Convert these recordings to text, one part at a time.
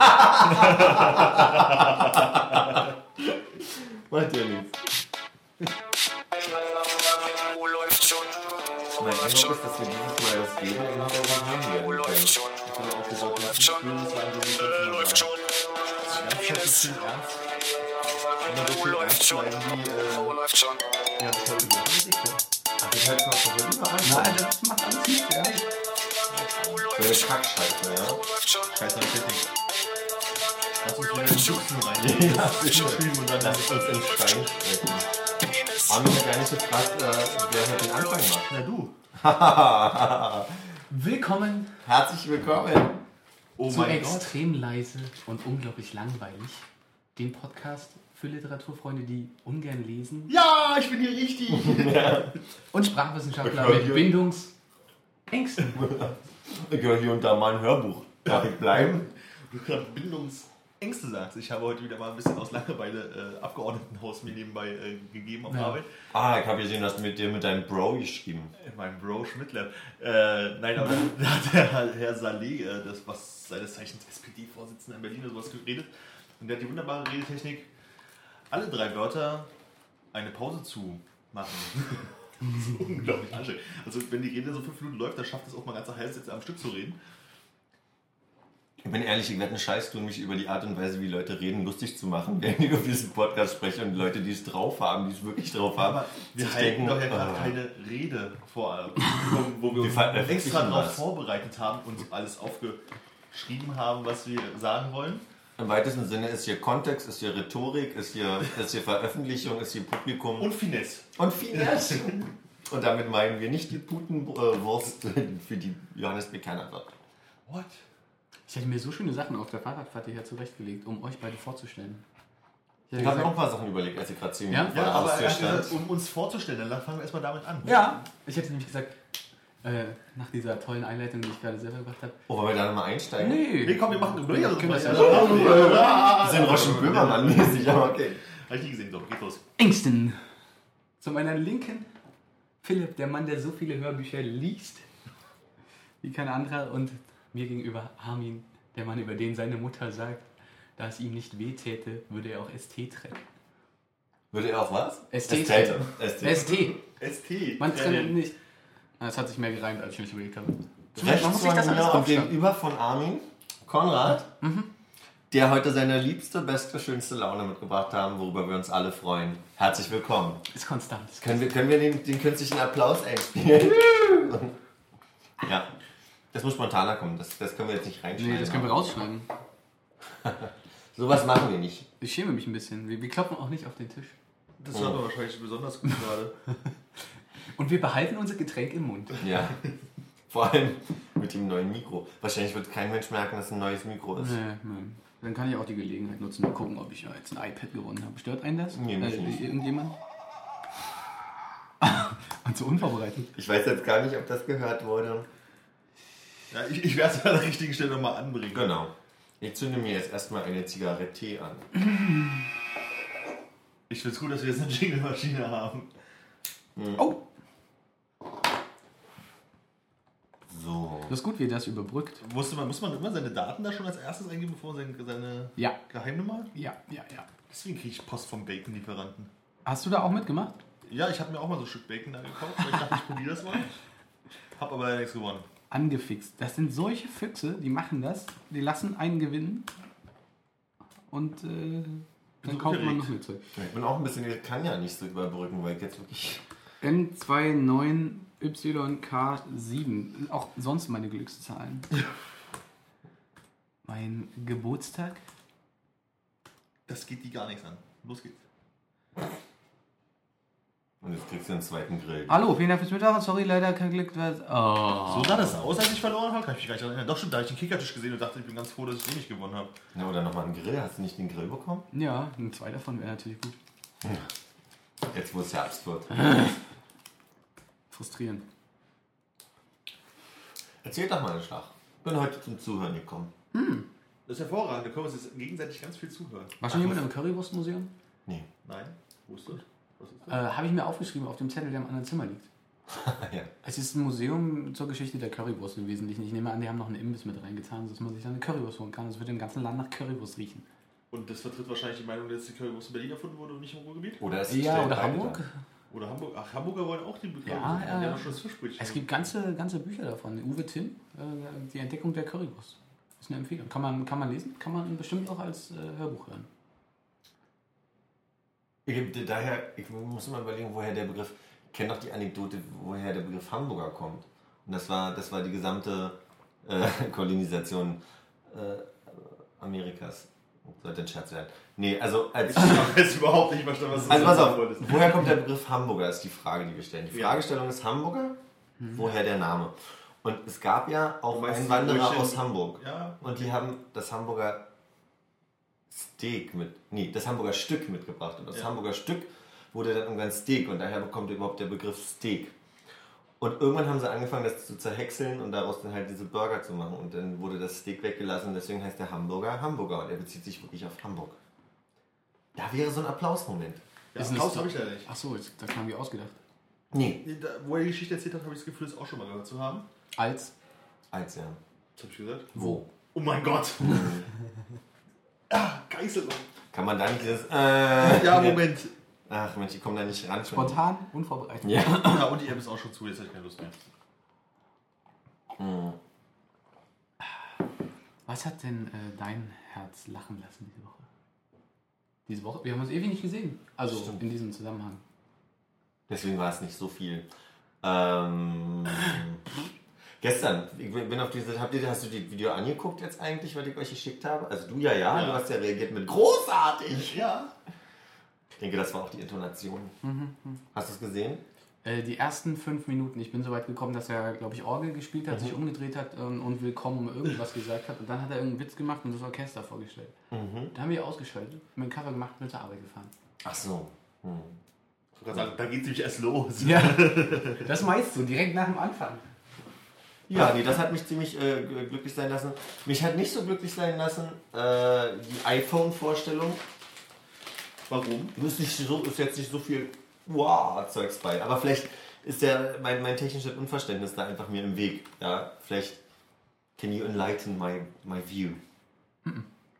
Macht ja nichts. Mein Eindruck ist, dass wir dieses Mal das Leben im Hintergrund haben werden Ich habe auch gesagt, dass schon, das war so wie läuft schon. Ganz Jedes schön ernst. Immer so viel ernst bleiben wie, äh, läuft schon. ja, das hat über Ach, das hört doch voll überall. Nein, das macht alles nicht, ja. So eine Kackscheiße, ja. läuft schon. Scheiß an Technik. Lass uns wieder in den schon. Schubsen rein. Ja, streamen und dann Lass uns in Stein strecken. Armin hat gar nicht gefragt, äh, wer heute den Anfang macht. Na du. Willkommen Herzlich willkommen. Oh zu mein Gott. extrem leise und unglaublich langweilig. Den Podcast für Literaturfreunde, die ungern lesen. Ja, ich bin hier richtig. Und Sprachwissenschaftler mit. Bindungsängsten. Ich höre hier und da mal ein Hörbuch. Darf ich bleiben? Du Bindungsängste sagst. Ich habe heute wieder mal ein bisschen aus Langeweile äh, Abgeordnetenhaus mir nebenbei äh, gegeben auf Ja. Arbeit. Ah, ich habe gesehen, dass du mit dir mit deinem Bro geschrieben. In meinem Bro Schmidtler. Äh, nein, aber da hat der Herr Saleh, äh, das was seines Zeichens SPD-Vorsitzender in Berlin oder sowas geredet. Und der hat die wunderbare Redetechnik, alle drei Wörter eine Pause zu machen. das ist unglaublich anstrengend. Also wenn die Rede so fünf Minuten läuft, dann schafft es auch mal ganze Halbsätze am Stück zu reden. Ich bin ehrlich, ich werde einen Scheiß tun, mich über die Art und Weise, wie Leute reden, lustig zu machen, während ich auf diesen Podcast spreche und Leute, die es drauf haben, die es wirklich drauf haben, Aber wir halten denken, doch ja gerade ah. keine Rede vor, wo, wo wir uns extra darauf vorbereitet haben und alles aufgeschrieben haben, was wir sagen wollen. Im weitesten Sinne ist hier Kontext, ist hier Rhetorik, ist hier, ist hier Veröffentlichung, ist hier Publikum Und Finesse. und Finesse. Und damit meinen wir nicht die Putenwurst, für die Johannes bekannt wird. What? Ich hätte mir so schöne Sachen auf der Fahrradfahrt hierher zurechtgelegt, um euch beide vorzustellen. Ich habe mir auch ein paar Sachen überlegt, als ich gerade zehn Ja? Minuten Ja, der aber er gesagt, um uns vorzustellen, dann fangen wir erstmal damit an. ja, ich hätte nämlich gesagt, äh, nach dieser tollen Einleitung, die ich gerade selber gemacht habe. Oh, wollen wir da nochmal einsteigen? Nee, Nee, komm, wir machen einen Neuer. Können wir ja Wir sind Roschen Böhmermann mäßig, aber okay. Hab ich nie gesehen, so, geht los. Ängsten. Zu meiner Linken Philipp, der Mann, der so viele Hörbücher liest wie kein anderer. Und mir gegenüber Armin, der Mann, über den seine Mutter sagt, da es ihm nicht weh täte, würde er auch ST trennen. Würde er auch was? ST. Ästhete. ST. ST. Man Trennen. trennt nicht. Ah, Es hat sich mehr gereimt, als ich mich überlegt habe. Man muss Rechts sich von das alles aufschreiben. gegenüber von Armin, Konrad, der heute seine liebste, beste, schönste Laune mitgebracht haben, worüber wir uns alle freuen. Herzlich willkommen. Ist konstant. Können wir, können wir den, den künstlichen Applaus einspielen? ja. Das muss spontaner kommen, das, das können wir jetzt nicht reinschneiden. Nee, das können wir rausschneiden. Sowas machen wir nicht. Ich schäme mich ein bisschen. Wir, wir klopfen auch nicht auf den Tisch. Das hört man wahrscheinlich besonders gut gerade. Und wir behalten unser Getränk im Mund. Ja. Vor allem mit dem neuen Mikro. Wahrscheinlich wird kein Mensch merken, dass es ein neues Mikro ist. Nee, nein. Dann kann ich auch die Gelegenheit nutzen und gucken, ob ich ja jetzt ein iPad gewonnen habe. Stört einen das? Nee, mich äh, nicht. Irgendjemand? Und so unvorbereitet. Ich weiß jetzt gar nicht, ob das gehört wurde. Ja, ich, ich werde es an der richtigen Stelle nochmal anbringen. Genau. Ich zünde mir jetzt erstmal eine Zigarette an. Ich finde es gut, dass wir jetzt eine Jingle-Maschine haben. Oh, So. das ist gut, wie ihr das überbrückt. Musste man, muss man immer seine Daten da schon als erstes eingeben, bevor man seine, seine Ja, Geheimnummer? ja, ja, ja. Deswegen kriege ich Post vom Bacon-Lieferanten. Hast du da auch mitgemacht? Ja, ich habe mir auch mal so ein Stück Bacon da gekauft, weil ich dachte, ich probiere das mal. Hab aber leider nichts gewonnen. Angefixt. Das sind solche Füchse, die machen das, die lassen einen gewinnen und äh, dann kauft man noch mehr Zeug. Ich bin auch ein bisschen, ich kann ja nicht so überbrücken, weil ich jetzt wirklich. N29YK7. Auch sonst meine Glückszahlen. mein Geburtstag. Das geht die gar nichts an. Los geht's. Und jetzt kriegst du den zweiten Grill. Hallo, vielen Dank fürs Mittag. Sorry, leider kein Glück. Oh. So sah das aus, als ich verloren habe. Kann ich mich gar nicht erinnern. Doch schon, da habe ich den Kickertisch gesehen und dachte, ich bin ganz froh, dass ich den nicht gewonnen habe. Na, oder nochmal einen Grill. Hast du nicht den Grill bekommen? Ja, ein zwei davon wäre natürlich gut. Jetzt, wo es Herbst wird. Frustrierend. Erzähl doch mal einen Schlag. Bin heute zum Zuhören gekommen. Das ist hervorragend. Da können wir uns jetzt gegenseitig ganz viel zuhören. War schon jemand im Currywurstmuseum? Nee. Nein? Wo ist das? Äh? Habe ich mir aufgeschrieben auf dem Zettel, der im anderen Zimmer liegt. ja. Es ist ein Museum zur Geschichte der Currywurst im Wesentlichen. Ich nehme an, die haben noch einen Imbiss mit reingetan, sodass man sich dann eine Currywurst holen kann. Es wird im ganzen Land nach Currywurst riechen. Und das vertritt wahrscheinlich die Meinung, dass die Currywurst in Berlin erfunden wurde und nicht im Ruhrgebiet? Oder es Ja, oder Hamburg. dar. Oder Hamburg? Ach, Hamburger wollen auch die Currywurst. Ja, Die ja. haben schon das Fischbrötchen. Es gibt ganze, ganze Bücher davon. Uwe Timm, äh, die Entdeckung der Currywurst. Ist eine Empfehlung. Kann man, kann man lesen, kann man bestimmt auch als äh, Hörbuch hören. Ich, daher, ich muss mal überlegen, woher der Begriff, ich kenne doch die Anekdote, woher der Begriff Hamburger kommt. Und das war, das war die gesamte äh, Kolonisation äh, Amerikas. Sollte ein Scherz werden. Nee, also als. Ich habe jetzt überhaupt nicht verstanden, was du Also pass auf, wolltest. woher kommt der Begriff Hamburger, ist die Frage, die wir stellen. Die Ja. Fragestellung ist Hamburger, woher der Name? Und es gab ja auch Einwanderer aus Hamburg. Ja, Und die haben das Hamburger Steak mit, nee, das Hamburger Stück mitgebracht. Und das Ja. Hamburger Stück wurde dann irgendwann Steak und daher bekommt überhaupt der Begriff Steak. Und irgendwann haben sie angefangen, das zu zerhäckseln und daraus dann halt diese Burger zu machen. Und dann wurde das Steak weggelassen, deswegen heißt der Hamburger Hamburger und er bezieht sich wirklich auf Hamburg. Da wäre so ein Applausmoment. ja Ist ein Applaus habe ich leider nicht. Ach so, jetzt, das haben wir ausgedacht. Nee, Da, wo er die Geschichte erzählt hat, habe ich das Gefühl, das auch schon mal gehört zu haben. Als als ja. Was habe ich gesagt? Wo? Oh mein Gott! ah, Geißelung. Kann man da nicht dieses. Äh, Ja, Moment. Ach Mensch, ich komme da nicht ran. spontan, unvorbereitet. Ja. Ja, und die App ist auch schon zu, jetzt habe ich keine Lust mehr. Hm. Was hat denn äh, dein Herz lachen lassen diese Woche? Diese Woche? Wir haben uns ewig nicht gesehen. Also Stimmt. in diesem Zusammenhang. Deswegen war es nicht so viel. Ähm, gestern, ich bin auf diese, habt ihr, hast du die Video angeguckt jetzt eigentlich, was ich euch geschickt habe? Also du ja, ja, Ja. du hast ja reagiert mit großartig. Ja. Ich denke, das war auch die Intonation. Hast du es gesehen? Äh, die ersten fünf Minuten, ich bin so weit gekommen, dass er, glaube ich, Orgel gespielt hat, sich umgedreht hat ähm, und willkommen irgendwas gesagt hat. Und dann hat er irgendeinen Witz gemacht und das Orchester vorgestellt. Da haben wir ausgeschaltet, mit dem Cover gemacht, mit zur Arbeit gefahren. Ach so. Hm. Ich wollte gerade sagen, da geht es nämlich erst los. Ja, das meinst du, direkt nach dem Anfang. Ja, nee, das hat mich ziemlich äh, glücklich sein lassen. Mich hat nicht so glücklich sein lassen äh, die iPhone-Vorstellung. Warum? Ist, nicht so, ist jetzt nicht so viel Wow-Zeugs bei. Aber vielleicht ist der, mein, mein technisches Unverständnis da einfach mir im Weg. Ja, vielleicht can you enlighten my, my view.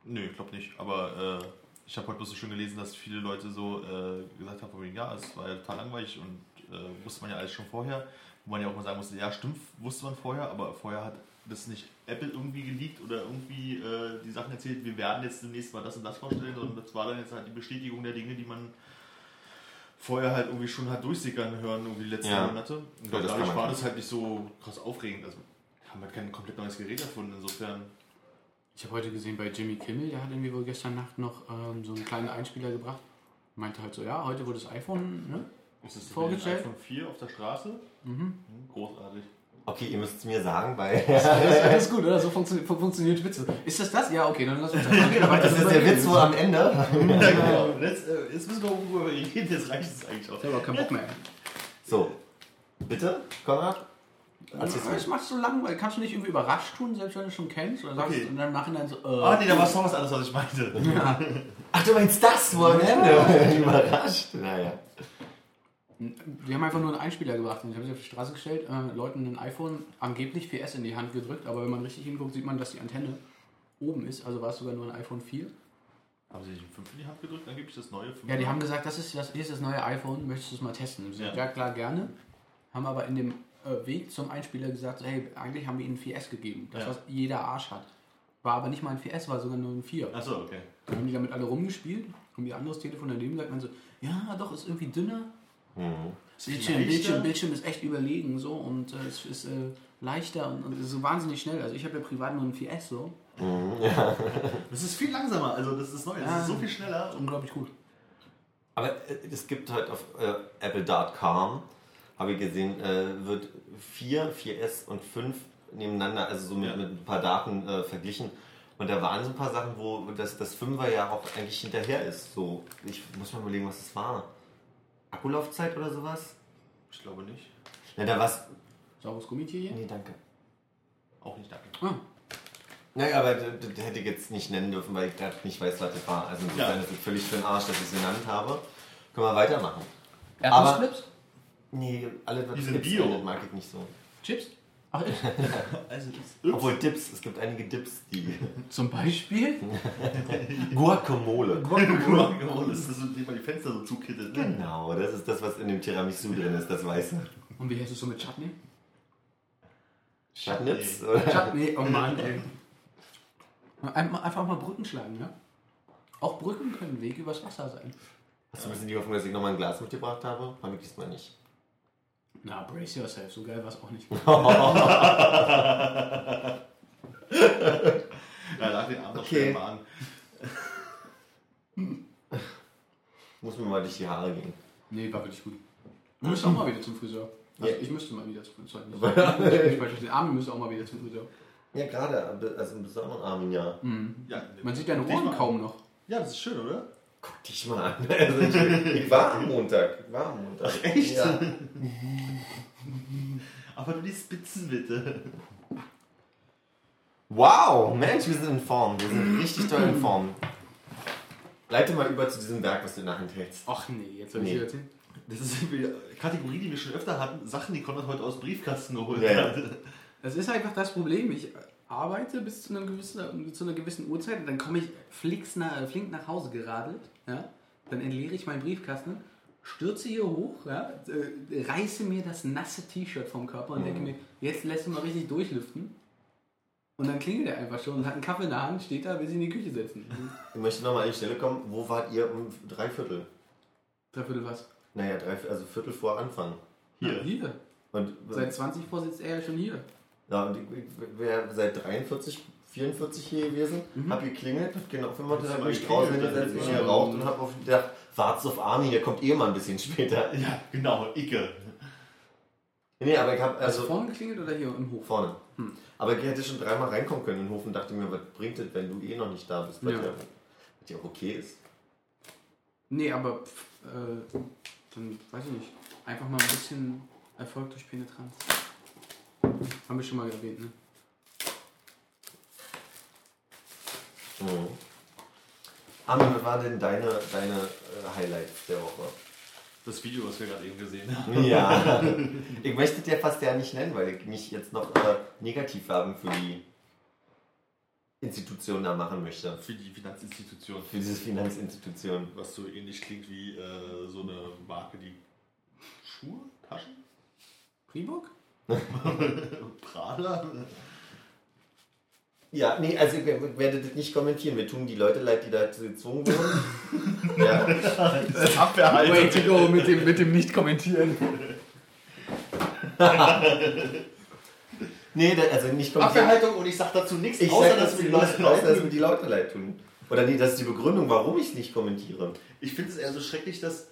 Nö, ich glaube nicht. Aber äh, ich habe heute bloß so schön gelesen, dass viele Leute so äh, gesagt haben, ja, es war ja total langweilig und äh, wusste man ja alles schon vorher. Wo man ja auch mal sagen musste, ja, stimmt, wusste man vorher, aber vorher hat das nicht Apple irgendwie geleakt oder irgendwie äh, die Sachen erzählt, wir werden jetzt demnächst mal das und das vorstellen, sondern das war dann jetzt halt die Bestätigung der Dinge, die man vorher halt irgendwie schon hat durchsickern hören, irgendwie die letzten Ja. Monate. Und Ja, dadurch war das halt nicht so krass aufregend. Also haben halt kein komplett neues Gerät erfunden, insofern. Ich habe heute gesehen bei Jimmy Kimmel, der hat irgendwie wohl gestern Nacht noch ähm, so einen kleinen Einspieler gebracht. Meinte halt so, ja, heute wurde das iPhone, ne? Ist das Vorgestellt? iPhone 4 auf der Straße? Mhm. Großartig. Okay, ihr müsst es mir sagen, weil Das ist alles gut, oder? So funktio fun- funktioniert Witze. Ist das das? Ja, okay, dann lass uns einfach weiter das ist der Witz wohl am Ende. Ja, genau. Und Jetzt, äh, jetzt müssen wir worüber wir reden, jetzt reicht es eigentlich auch. Ich habe auch keinen Bock mehr. So, bitte, Konrad? Erzähl's Das machst du langweilig. Kannst du nicht irgendwie überrascht tun, selbst wenn du schon kennst? Oder sagst Okay. und dann im Nachhinein so, äh, Ah, nee, da war es was anderes, was ich meinte. Ach, du meinst das wohl am Ende? Überrascht. Naja. Wir haben einfach nur einen Einspieler gebracht. Und ich habe sie auf die Straße gestellt, äh, Leuten ein iPhone angeblich 4S in die Hand gedrückt, aber wenn man richtig hinguckt, sieht man, dass die Antenne oben ist. Also war es sogar nur ein iPhone 4. Haben sie nicht ein 5 in die Hand gedrückt? Dann gebe ich das neue 5. Ja, die haben gesagt, das ist, das, hier ist das neue iPhone, möchtest du es mal testen? Ja. ja. klar, gerne. Haben aber in dem äh, Weg zum Einspieler gesagt, hey, eigentlich haben wir ihnen ein 4S gegeben. Das, Ja. was jeder Arsch hat. War aber nicht mal ein 4S, war sogar nur ein 4. Achso, okay. Dann haben die damit alle rumgespielt und ihr anderes Telefon daneben sagt man so, ja, doch, ist irgendwie dünner. Mhm. Bildschirm? Bildschirm, Bildschirm ist echt überlegen so und äh, es ist äh, leichter und, und es ist so wahnsinnig schnell. Also ich habe ja privat nur ein 4S so. Das ist viel langsamer, also das ist neu, das Ja. ist so viel schneller. Und Unglaublich gut. Aber äh, es gibt halt auf äh, apple.com, habe ich gesehen, äh, wird 4, 4S und 5 nebeneinander, also so mit, Ja. mit ein paar Daten äh, verglichen. Und da waren so ein paar Sachen, wo das, das 5er ja auch eigentlich hinterher ist. So, ich muss mal überlegen, was das war. Akkulaufzeit oder sowas? ich glaube nicht. Na, da war's. Saures Gummitier hier? Nee, danke. Auch nicht, danke. Ah, Naja, aber das, das hätte ich jetzt nicht nennen dürfen, weil ich gerade nicht weiß, was das war. Also insofern Ja. ist es völlig für den Arsch, dass ich es genannt habe. Können wir weitermachen. Erdnussflips? Nee, alles was Die sind Bio. mag ich nicht so. Chips? Ach? Also Obwohl Dips, es gibt einige Dips, die. Zum Beispiel? Guacamole. Guacamole ist das, indem man die Fenster so zukittet. Ne? Genau, das ist das, was in dem Tiramisu drin ist, das Weiße. Und wie heißt es so mit Chutney? Chutnips? Oder? Chutney, oh Mann, ey. Einfach, mal Brücken schlagen, ja? Auch Brücken können Weg übers Wasser sein. Hast du ein bisschen die Hoffnung, dass ich nochmal ein Glas mitgebracht habe? Fand ich diesmal nicht. Na, brace yourself, so geil war es auch nicht. Ja, lag den Arm doch Okay. schnell mal an. Muss mir mal durch die Haare gehen. Nee, war wirklich gut. Du müsst auch mal wieder zum Friseur. Also Ja. ich müsste mal wieder zum Friseur. Nicht, nicht falsch verstehen. Armin müsste auch mal wieder zum Friseur. Ja, gerade, also im besonderen Armin, ja. Ja, Man sieht deine Ohren kaum noch. Ja, das ist schön, oder? Guck dich mal an. Also ich, ich war am Montag. Ich war am Montag. Ach, echt? Ja. Aber nur die Spitzen bitte. Wow, Mensch, wir sind in Form. Wir sind richtig toll in Form. Leite mal über zu diesem Werk, was du in der Hand hältst. Ach nee, jetzt soll Nee. ich dir erzählen. Das ist die Kategorie, die wir schon öfter hatten. Sachen, die Konrad heute aus dem Briefkasten geholt Ja, ja. hat. Das ist einfach das Problem. Ich arbeite bis zu einer gewissen, zu einer gewissen Uhrzeit und dann komme ich flinks nach, flink nach Hause geradelt. Ja? Dann entleere ich meinen Briefkasten, stürze hier hoch, ja? äh, reiße mir das nasse T-Shirt vom Körper und denke mir, jetzt lässt du mal richtig durchlüften. Und dann klingelt er einfach schon und hat einen Kaffee in der Hand, steht da, will sich in die Küche setzen. Ich möchte nochmal an die Stelle kommen. Wo wart ihr um drei Viertel? Dreiviertel was? Naja, drei, also Viertel vor Anfang. Hier. Hier. Und, Seit 20 vor sitzt er ja schon hier. ja, und ich, wäre seit 43, 44 hier gewesen, hab geklingelt, hab genau 35 Hast du hab mal mich draußen hingesetzt, bin geraucht und hab auf gedacht, wart's auf Armin, der kommt eh mal ein bisschen später. Ja, genau, Icke. Nee, aber ich hab Also also vorne geklingelt oder hier im Hof? vorne. Aber ich hätte schon dreimal reinkommen können in den Hof und dachte mir, was bringt das, wenn du eh noch nicht da bist? Was Ja. was ja auch okay ist. Nee, aber pff, äh, dann weiß ich nicht. Einfach mal ein bisschen Erfolg durch Penetranz. Haben wir schon mal erwähnt, ne? Mhm. Armin, was waren denn deine, deine äh, Highlights der Woche? Das Video, was wir gerade eben gesehen haben. Ja, ich möchte dir fast ja nicht nennen, weil ich mich jetzt noch äh, Negativwerbung für die Institution da machen möchte. Für die Finanzinstitution. Für diese Finanzinstitution. Was so ähnlich klingt wie äh, so eine Marke, die Schuhe, Taschen, Reebok? Prada. Ja, nee, also ich wer- werde das nicht kommentieren. Wir tun die Leute leid, die dazu gezwungen wurden. ja. Abwehrhaltung. Way to go mit dem, mit dem Nicht-Kommentieren. Nee, da- also nicht kommentieren. Abwehrhaltung und ich sag dazu nichts, Ich außer sag, dass dass wir die wir Leute außer, dass leid mir die Leute leid tun. Oder nee, das ist die Begründung, warum ich es nicht kommentiere. Ich finde es eher so schrecklich, dass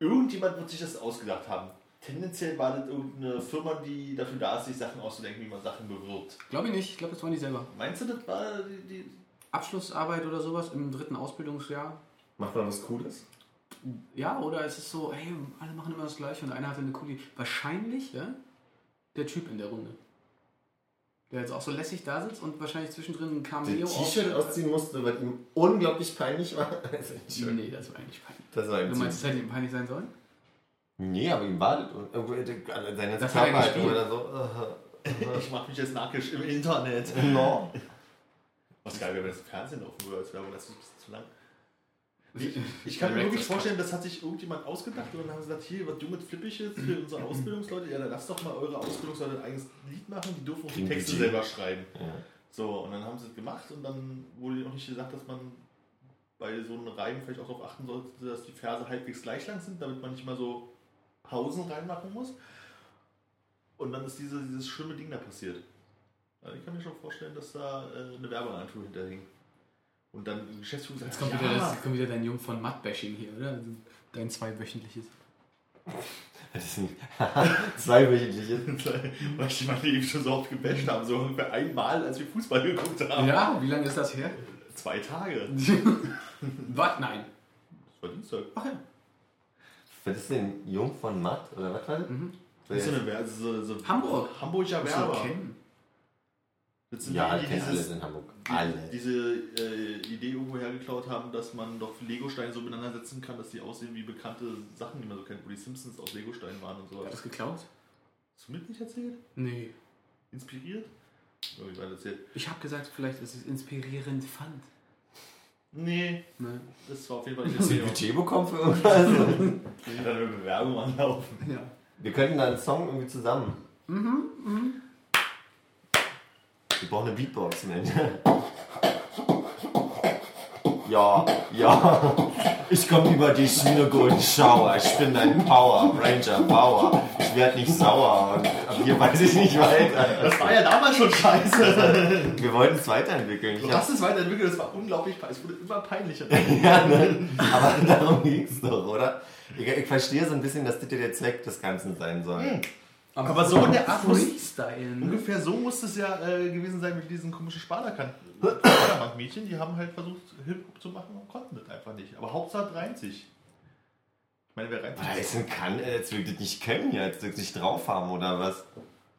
irgendjemand wird sich das ausgedacht haben. Tendenziell war das irgendeine Firma, die dafür da ist, sich Sachen auszudenken, wie man Sachen bewirbt. Glaube ich nicht. Ich glaube, das waren die selber. Meinst du, das war die, die Abschlussarbeit oder sowas im dritten Ausbildungsjahr. Macht man was Cooles? Ja, oder es ist so, hey, alle machen immer das Gleiche und einer hatte eine coole. Wahrscheinlich, ja, der Typ in der Runde. Der jetzt auch so lässig da sitzt und wahrscheinlich zwischendrin ein Cameo T-Shirt ausziehen musste, weil ihm unglaublich peinlich war. Also. Nee, das war eigentlich peinlich. Das war Du meinst, es hätte ihm peinlich sein sollen? Nee, aber ihm war das. An seine Das er Körperhaltung oder so. Ich mach mich jetzt nackig im Internet. No. Was geil wäre, wenn das Fernsehen laufen würde als Werbung, das ist ein bisschen zu lang. Ich, Ich kann mir wirklich vorstellen, das hat sich irgendjemand ausgedacht und dann haben sie gesagt, hier, was du mit Flippiges für unsere Ausbildungsleute, ja, dann lasst doch mal eure Ausbildungsleute ein eigenes Lied machen, die dürfen auch die Texte selber schreiben. Ja. So, und dann haben sie es gemacht und dann wurde auch nicht gesagt, dass man bei so einem Reim vielleicht auch darauf achten sollte, dass die Verse halbwegs gleich lang sind, damit man nicht mal so Pausen reinmachen muss. Und dann ist diese, dieses schlimme Ding da passiert. Also ich kann mir schon vorstellen, dass da äh, eine Werbeagentur hinterhing. Und dann Geschäftsführung sagt, Jetzt kommt, ja, wieder das, jetzt kommt wieder dein Jung von Matt-Bashing hier, oder? Dein zweiwöchentliches. Das ist ein zweiwöchentliches. weil ich meine eben schon so oft gebasht haben, so ungefähr einmal, als wir Fußball geguckt haben. Ja, wie lange ist das her? Zwei Tage. Was? Nein. Das war Dienstag. Ach ja. Was ist denn Jung von Matt? Oder was war das? Mhm. Das ist so eine Wer- so, so Hamburg. Hamburger. Das sind Ja, die, die kennen alle dieses, in Hamburg. die, Alle. diese äh, Idee irgendwo hergeklaut haben, dass man doch Lego-Steine so miteinander setzen kann, dass die aussehen wie bekannte Sachen, die man so kennt, wo die Simpsons aus Lego-Steinen waren und so. Hat das geklaut? Hast du mit nicht erzählt? Nee. Inspiriert? Oh, ich weiß erzählt. Ich habe gesagt, vielleicht ist es inspirierend fand. Nee, Ne? das war auf jeden Fall nicht Hast du ein. Budget bekommen für irgendwas? Ich hatte eine Bewerbung anlaufen. Ja. Wir könnten da einen Song irgendwie zusammen. Mhm, Wir brauchen eine Beatbox, Mensch. Ja, ja. Ich komme über dich wie eine Golden Shower. Ich bin dein Power Ranger Power. Ich werde nicht sauer. Und ab hier weiß ich nicht weiter. Das war ja damals schon scheiße. Wir wollten es weiterentwickeln. Du hast es weiterentwickelt, das war unglaublich peinlich. Es wurde immer peinlicher. ja, ne? Aber darum ging es doch, oder? Ich, ich verstehe so ein bisschen, dass das der Zweck des Ganzen sein soll. Aber so in der Art muss- Freestyle. Ungefähr so muss es ja äh, gewesen sein mit diesen komischen Sparda-Mädchen. Die haben halt versucht, Hip-Hop zu machen und konnten das einfach nicht. Aber Hauptsache reimt sich. Ich meine, wer reimt sich? Heißen kann, äh, jetzt will das nicht können, jetzt will nicht drauf haben oder was?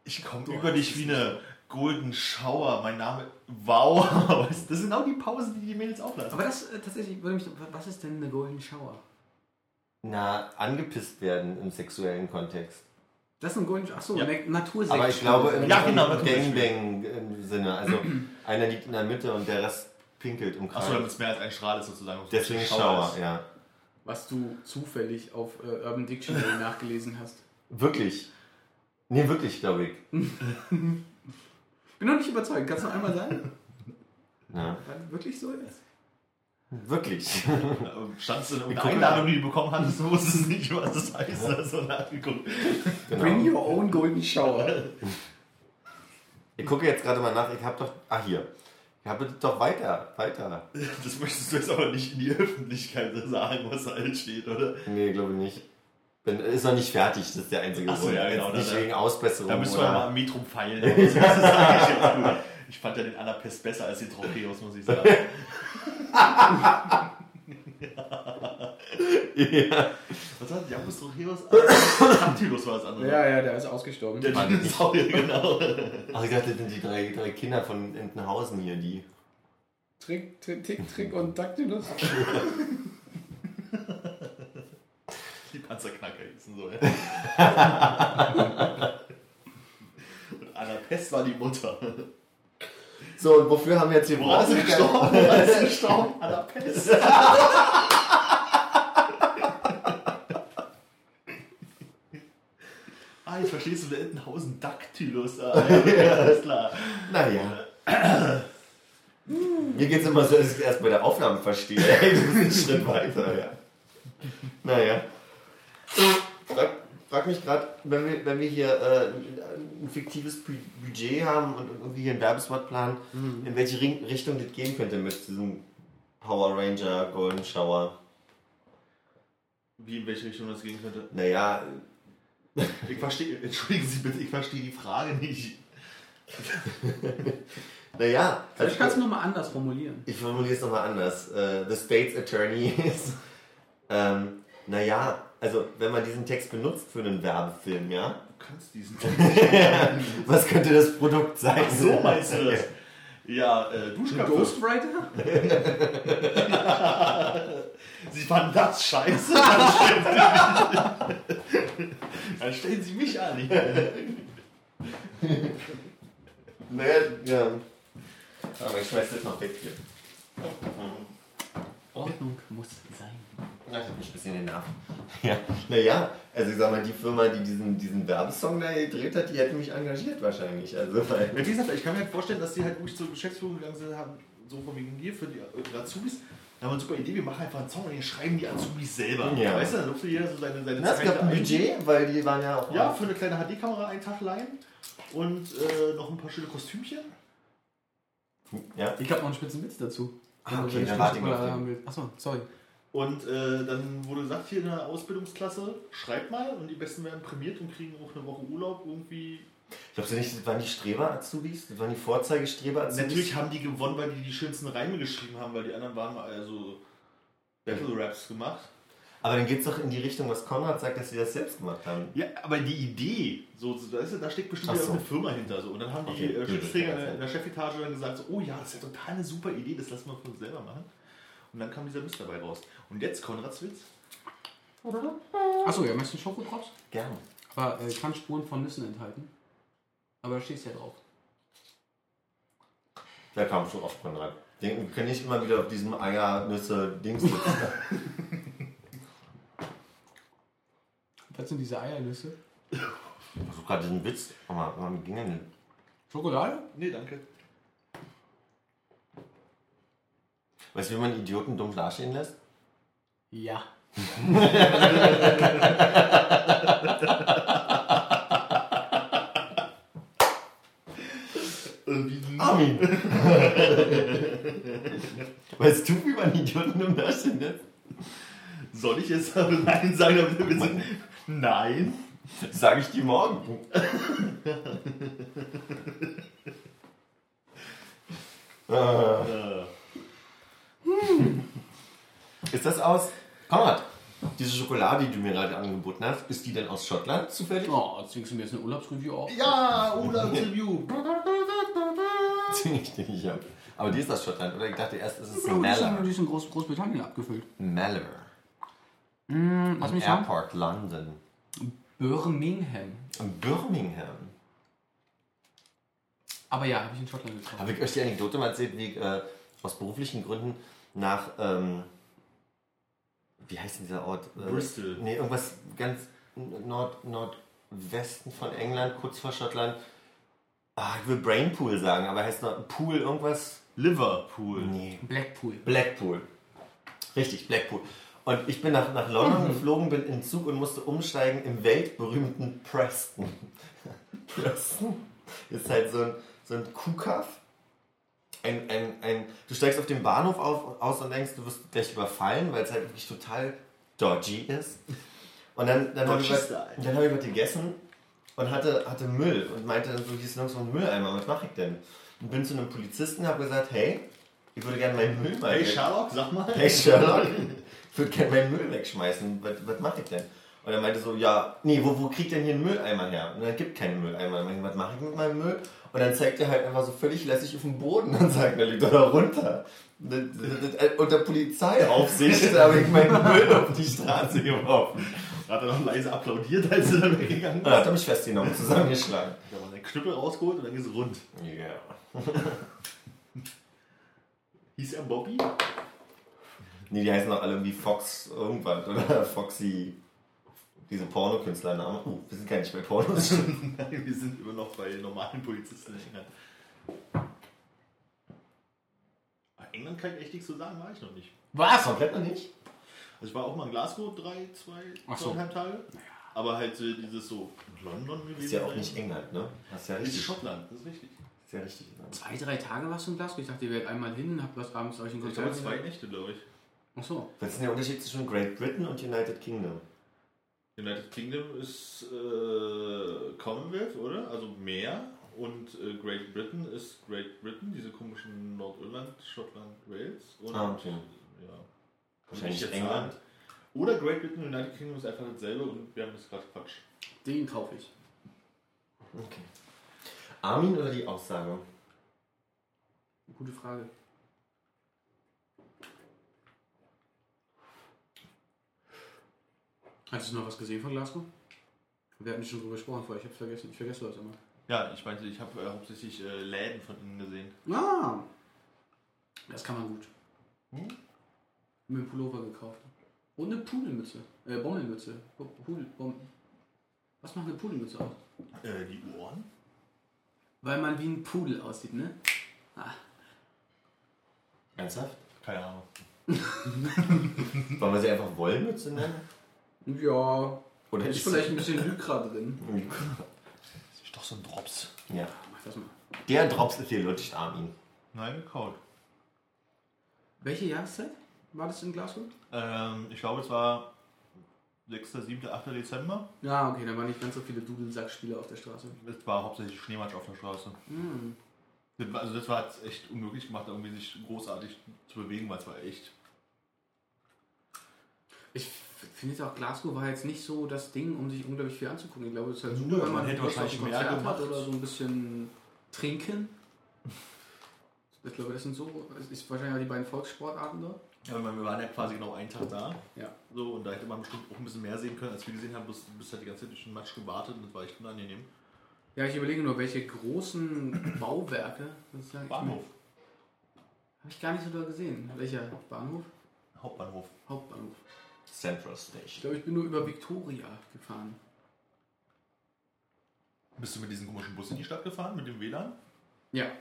Ich komme über dich wie eine Golden Shower. Mein Name. Wow. Das sind auch die Pausen, die die Mädels auflassen. Aber das äh, tatsächlich würde mich. Was ist denn eine Golden Shower? Na, angepisst werden im sexuellen Kontext. Das ist ein Golden Shower. Achso, Ja. eine Natursekt. Aber ich glaube im Ja, genau, im. Gangbang-Sinne. Also einer liegt in der Mitte und der Rest pinkelt im Kreis. Achso, damit es mehr als ein Strahl ist sozusagen. Deswegen Schauer, ist. ja. Was du zufällig auf äh, Urban Dictionary nachgelesen hast. Wirklich. Nee, wirklich, glaube ich. Bin noch nicht überzeugt. Kannst du noch einmal sagen? Ja. Was wirklich so ist? Wirklich. Standst du in irgendeiner Einladung, die du bekommen hattest, du wusstest nicht, was das heißt. Also nachgeguckt. Bring genau. your own Golden Shower. Ich gucke jetzt gerade mal nach. Ich habe doch. Ah, hier. Ich habe das doch weiter. Weiter. Das möchtest du jetzt aber nicht in die Öffentlichkeit sagen, was da alles steht, oder? Nee, glaube ich nicht. Bin, ist noch nicht fertig, das ist der einzige Ach so, Grund. ja, genau, nicht da- wegen Ausbesserung. Da müssen wir oder- mal am Metrum feilen. das. Ich fand ja den Anapest besser als den Trocheus, muss ich sagen. ja. Was hat Jambus Trocheus? Dactylus war das andere. Ja, ja, der ist ausgestorben. Der Dinosaurier, genau. Ach, ich dachte, das sind die drei, drei Kinder von Entenhausen hier, die. Trick, Trick, Tick, Trick und Dactylus. Die Panzerknacker hießen so, ja. Und Anapest war die Mutter. So, und wofür haben wir jetzt ist sie gestorben? Woran ist sie gestorben? Anapest. Ah, ich verstehe so der Entenhausen Dactylus. Ah, ja, alles klar. Naja. Mir geht es immer so, dass ich erst bei der Aufnahme verstehe. Hey, du bist einen Schritt weiter, ja. Naja. Frag, frag mich gerade, wenn wir, wenn wir hier äh, ein fiktives Bu- Budget haben und irgendwie hier einen Werbespot planen, in welche Ring- Richtung das gehen könnte mit diesem Power Ranger Golden Shower. Wie in welche Richtung das gehen könnte? Naja, Ich verstehe, entschuldigen Sie bitte, ich verstehe die Frage nicht. naja, also Vielleicht kannst du nochmal anders formulieren. Ich formuliere es nochmal anders. Äh, the State's Attorney ist, ähm, naja, also wenn man diesen Text benutzt für einen Werbefilm, ja, Du kannst diesen was könnte das Produkt sein? Ach so meinst du das? Ja, äh, Ein Duschköpfe. Ghostwriter? Sie fanden das scheiße? Dann stellen Sie mich, dann stellen Sie mich an. Naja, ja. Aber ich schmeiß das noch weg hier. Ordnung muss sein. Ja, ich hab mich ein bisschen den Nerven. Ja, naja, also ich sag mal, die Firma, die diesen, diesen Werbesong da gedreht hat, die hätte mich engagiert wahrscheinlich. Also, weil, Wie gesagt, ich kann mir halt vorstellen, dass die halt wirklich zur Geschäftsführung gegangen sind, haben, so von wegen hier für die äh, Azubis. Da haben wir eine super Idee, wir machen einfach einen Song und den schreiben die Azubis selber. Ja. Weißt du, dann durfte jeder so seine, seine na, es gab ein ein- Budget, weil die waren ja auch. Ja, für eine kleine HD-Kamera einen Tag leihen und äh, noch ein paar schöne Kostümchen. ja. Ich habe noch einen spitzen Witz dazu. Ah, okay, dann warte ich mal. Achso, sorry. Und äh, dann wurde gesagt, hier in der Ausbildungsklasse, schreibt mal und die Besten werden prämiert und kriegen auch eine Woche Urlaub irgendwie. Glaubst du nicht, waren die Streber-Azubis? Waren die Vorzeigestreber-Azubis? Natürlich haben die gewonnen, weil die die schönsten Reime geschrieben haben, weil die anderen waren mal also Battle Raps gemacht. Aber dann geht es doch in die Richtung, was Konrad sagt, dass sie das selbst gemacht haben. Ja, aber die Idee, so, so, da, steckt bestimmt so. eine Firma hinter. So. Und dann haben die Okay, äh, Schiffsträger das kann in der Chefetage dann gesagt, so, oh ja, das ist ja total eine super Idee, das lassen wir von uns selber machen. Und dann kam dieser Mist dabei raus. Und jetzt Konrads Witz. Achso, ja, möchtest du Schokodrops? Gerne. Aber äh, kann Spuren von Nüssen enthalten. Aber da stehst ja drauf. Da kam schon oft Konrad. Denken, wir können nicht immer wieder auf diesem Eier-Nüsse-Dings sitzen. Was sind diese Eiernüsse? Ich versuche gerade diesen Witz. Aber warum ging denn? Schokolade? Nee, danke. Weißt du, wie man Idioten dumm dastehen lässt? Ja. Armin! weißt du, wie man Idioten dumm dastehen lässt? Soll ich jetzt aber Nein sagen, damit wir wissen? Nein. Sag ich dir morgen. Äh, Ist das aus? Konrad, diese Schokolade, die du mir gerade angeboten hast, ist die denn aus Schottland zufällig? Oh, zwingst du mir jetzt eine Urlaubsreview auf? ja, oder Review. Ziemlich den ich hab. Aber die ist aus Schottland, oder? Ich dachte erst, es ist Ja, die ist in- Mallow. die ist in Groß Großbritannien abgefüllt. Mallow. Hm, lass mich sagen. Airport London. Birmingham. Birmingham. Aber ja, habe ich in Schottland gekauft. Habe ich euch die Anekdote mal erzählt, wie ich äh, aus beruflichen Gründen nach, ähm, wie heißt denn dieser Ort? Äh, Bristol. Nee, irgendwas ganz Nord Nordwesten von England, kurz vor Schottland. Ah, ich will Brainpool sagen, aber heißt noch Pool irgendwas? Liverpool. Nee. Blackpool. Blackpool. Richtig, Blackpool. Und ich bin nach, nach London geflogen, bin in den Zug und musste umsteigen im weltberühmten Preston. Preston ist halt so ein, so ein Kuhkaff. Ein, ein, ein, du steigst auf dem Bahnhof auf, aus und denkst, du wirst gleich überfallen, weil es halt wirklich total dodgy ist. Und dann, dann habe ich, was- dann hab ich was gegessen und hatte, hatte Müll und meinte dann so, hier ist noch so ein Mülleimer, was mache ich denn? Und bin zu einem Polizisten und habe gesagt, hey, ich würde gerne meinen Müll mal Hey Sherlock, sag mal. Hey Sherlock, ich würde gerne meinen Müll wegschmeißen. Was, was mache ich denn? Und er meinte so, ja, nee, wo, wo kriegt denn hier ein Mülleimer her? Und er gibt keine Mülleimer. Und ich, was mache ich mit meinem Müll? Und dann zeigt er halt einfach so völlig lässig auf den Boden und sagt, er liegt doch da runter. Das- Unter Polizeiaufsicht habe ich meinen Müll auf die Straße geworfen. Hat er noch leise applaudiert, als er dann weggegangen Und dann hat er mich festgenommen, zusammengeschlagen. Da hat seinen Knüppel rausgeholt und dann ging es rund. Ja. Hieß er Bobby? Nee, die heißen doch alle irgendwie Fox irgendwas oder Foxy. Diese Pornokünstlernamen. Oh, wir sind gar nicht bei Pornos. Nein, wir sind immer noch bei normalen Polizisten in England. Aber England kann ich echt nichts zu sagen, war ich noch nicht. Was? Komplett noch nicht? Also ich war auch mal in Glasgow drei, zwei, Ach so. zweieinhalb Tage. Aber halt äh, dieses so London gewesen. Ist ja auch nicht England, ne? Das ist ja Das ist richtig. Schottland, das ist richtig. Ist ja richtig. Zwei, drei Tage warst du in Glasgow? Ich dachte, ihr werdet einmal hin, habt was abends euch in Ich Konzert. glaube zwei Nächte, glaube ich. Achso. Was ist denn der Unterschied zwischen Great Britain und United Kingdom? United Kingdom ist äh, Commonwealth, oder? Also Meer. Und äh, Great Britain ist Great Britain, diese komischen Nordirland, Schottland, Wales. Und, Ah, okay. Ja. Wahrscheinlich jetzt England. sagen. Oder Great Britain und United Kingdom ist einfach dasselbe und wir haben das gerade Quatsch. Den kaufe ich. Okay. Armin oder die Aussage? Gute Frage. Hast du noch was gesehen von Glasgow? Wir hatten schon drüber gesprochen vorher, ich hab's vergessen. Ich vergesse das immer. Ja, ich meinte, ich habe äh, hauptsächlich äh, Läden von innen gesehen. Ah! Das kann man gut. Hm? Mir einen Pullover gekauft. Und eine Pudelmütze. Äh, Bommelmütze. Pu- Pudel, Bom Was macht eine Pudelmütze aus? Äh, die Ohren? Weil man wie ein Pudel aussieht, ne? Ernsthaft? Keine Ahnung. Wollen wir sie einfach Wollmütze nennen? Ja. Oder Ist vielleicht ein bisschen Lycra drin. Das ist doch so ein Drops. Ja. Mach das mal. Der Drops ist hier lutscht, Armin. Nein, gekauft. Welche Jahreszeit war das in Glasgow? Ähm, ich glaube, es war 6., 7., 8. Dezember. Ja, okay, da waren nicht ganz so viele Dudelsackspieler auf der Straße. Es war hauptsächlich Schneematsch auf der Straße. Das war, also das war jetzt echt unmöglich gemacht, irgendwie sich großartig zu bewegen, weil es war echt. Ich finde jetzt auch Glasgow war jetzt nicht so das Ding, um sich unglaublich viel anzugucken. Ich glaube, es ist halt super, wenn man hätte wahrscheinlich ein mehr Konzert hat gemacht. oder so ein bisschen trinken. Ich glaube, das sind so, es ist wahrscheinlich auch die beiden Volkssportarten da. Ja, ich meine, wir waren ja quasi genau einen Tag da. Ja. So, und da hätte man bestimmt auch ein bisschen mehr sehen können, als wir gesehen haben. Du bist, halt die ganze Zeit durch den Matsch gewartet und das war echt unangenehm. Ja, ich überlege nur, welche großen Bauwerke. Bahnhof. Habe ich gar nicht so doll gesehen. Welcher Bahnhof? Hauptbahnhof. Hauptbahnhof. Central Ich Station. glaube, ich bin nur über Victoria gefahren. Bist du mit diesem komischen Bus in die Stadt gefahren, mit dem WLAN? Ja.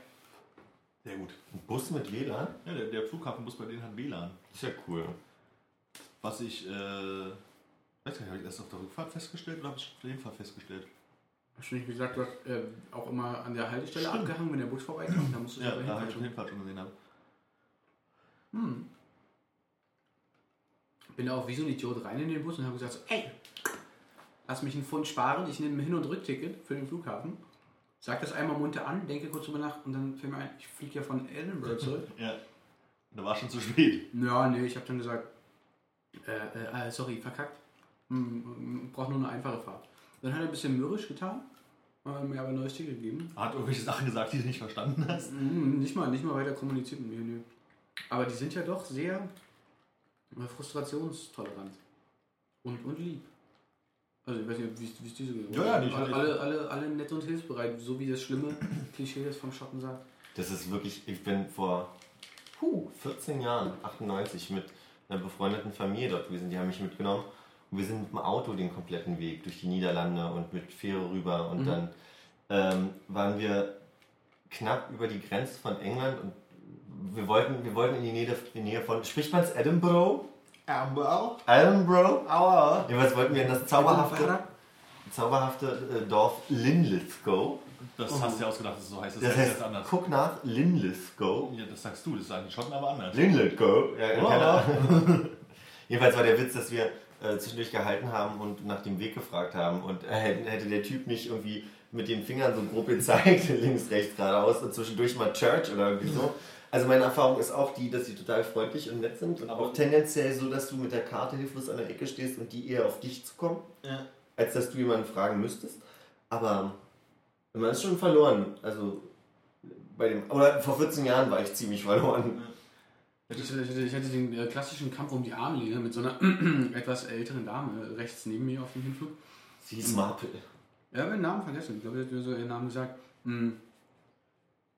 Sehr gut. Ein Bus mit WLAN? Ja, der, der Flughafenbus bei denen hat WLAN. Ist ja cool. Was ich, äh, weiß nicht, habe ich das auf der Rückfahrt festgestellt oder habe ich auf der Hinfahrt festgestellt? Hast du nicht gesagt, du hast äh, auch immer an der Haltestelle Stimmt. abgehangen, wenn der Bus vorbeikam? Da musst du Ja, da habe ich auf der Hinfahrt schon gesehen. Habe. Hm. Bin da auch wie so ein Idiot rein in den Bus und habe gesagt, so, ey, lass mich einen Pfund sparen, ich nehme ein Hin- und Rückticket für den Flughafen. Sag das einmal munter an, denke kurz drüber nach und dann fällt mir ein, ich fliege ja von Edinburgh zurück. Ja. Da war schon zu spät. ja, nee, ich habe dann gesagt, äh, äh, sorry, verkackt. Hm, braucht nur eine einfache Fahrt. Dann hat er ein bisschen mürrisch getan, äh, mir aber ein neues Ticket gegeben. Hat irgendwelche Sachen gesagt, die du nicht verstanden hast. Mm, Nicht mal, nicht mal weiter kommuniziert mit mir, nee. Aber die sind ja doch sehr äh, frustrationstolerant. Und, und lieb. Also ich weiß nicht, wie es- diese geht. Ja, ja, die- alle, alle, alle, alle nett und hilfsbereit, so wie das schlimme Klischee das vom Schotten sagt. Das ist wirklich, ich bin vor puh, 14 Jahren, 98, mit einer befreundeten Familie dort gewesen. Die haben mich mitgenommen. Und wir sind mit dem Auto den kompletten Weg durch die Niederlande und mit Fähre rüber. Und Mhm. dann ähm, waren wir knapp über die Grenze von England und wir wollten, wir wollten in die Nähe, in die Nähe von, spricht man es Edinburgh? Aber Edinburgh? Aua. Jedenfalls wollten wir in das zauberhafte, zauberhafte äh, Dorf Linlithgow. Das hast du ja ausgedacht, dass es so heißt. Das, Das heißt heißt, jetzt anders. guck nach Linlithgow. Ja, das sagst du, das sagen die Schotten aber anders. Linlithgow. Ja, Oh. keine Ahnung. Jedenfalls war der Witz, dass wir äh, zwischendurch gehalten haben und nach dem Weg gefragt haben. Und äh, hätte hätte der Typ nicht irgendwie mit den Fingern so grob gezeigt, links, rechts, geradeaus und zwischendurch mal Church oder irgendwie so. Also meine Erfahrung ist auch die, dass sie total freundlich und nett sind und Aber- auch tendenziell so, dass du mit der Karte hilflos an der Ecke stehst und die eher auf dich zukommen, Ja. als dass du jemanden fragen müsstest. Aber man ist schon verloren. Also bei dem, oder vor 14 Jahren war ich ziemlich verloren. Ich hatte, ich hatte, ich hatte den äh, klassischen Kampf um die Armlehne mit so einer etwas älteren Dame rechts neben mir auf dem Hinflug. Sie ist Marple. Ja, ich habe den Namen vergessen. Ich glaube, er hat mir so ihren Namen gesagt. Hm.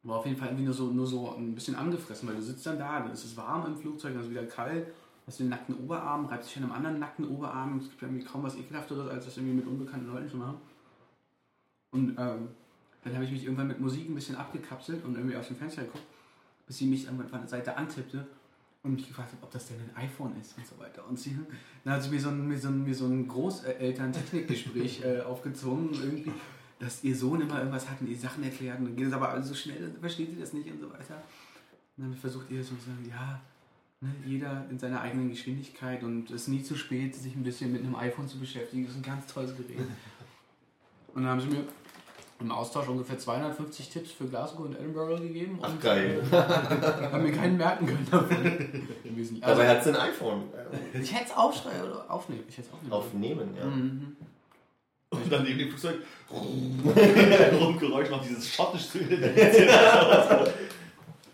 War auf jeden Fall irgendwie nur so, nur so ein bisschen angefressen, weil du sitzt dann da, dann ist es warm im Flugzeug, dann ist es wieder kalt, hast den nackten Oberarm, reibt sich an einem anderen nackten Oberarm. Es gibt ja irgendwie kaum was ekelhafteres, als das irgendwie mit unbekannten Leuten zu machen. Und ähm, dann habe ich mich irgendwann mit Musik ein bisschen abgekapselt und irgendwie aus dem Fenster geguckt, bis sie mich irgendwann von der Seite antippte und mich gefragt hat, ob das denn ein iPhone ist und so weiter. Und sie, dann hat sie mir so ein, mir so ein, mir so ein Großeltern-Technikgespräch äh, aufgezwungen, irgendwie, dass ihr Sohn immer irgendwas hat und ihr Sachen erklärt und dann geht es aber so schnell, dann versteht sie das nicht und so weiter. Und dann versucht ihr so zu sagen, ja, ne, jeder in seiner eigenen Geschwindigkeit und es ist nie zu spät, sich ein bisschen mit einem iPhone zu beschäftigen. Das ist ein ganz tolles Gerät. Und dann haben sie mir im Austausch ungefähr 250 Tipps für Glasgow und Edinburgh gegeben. Ach, und, geil. Äh, haben mir keinen merken können davon. Also, Dabei hat sie ein iPhone. ich hätte es aufschreiben oder aufnehmen. Ich hätte es aufnehmen. Aufnehmen, ja. Mhm. Und dann neben dem Flugzeug Rumgeräusch macht dieses schottisch zu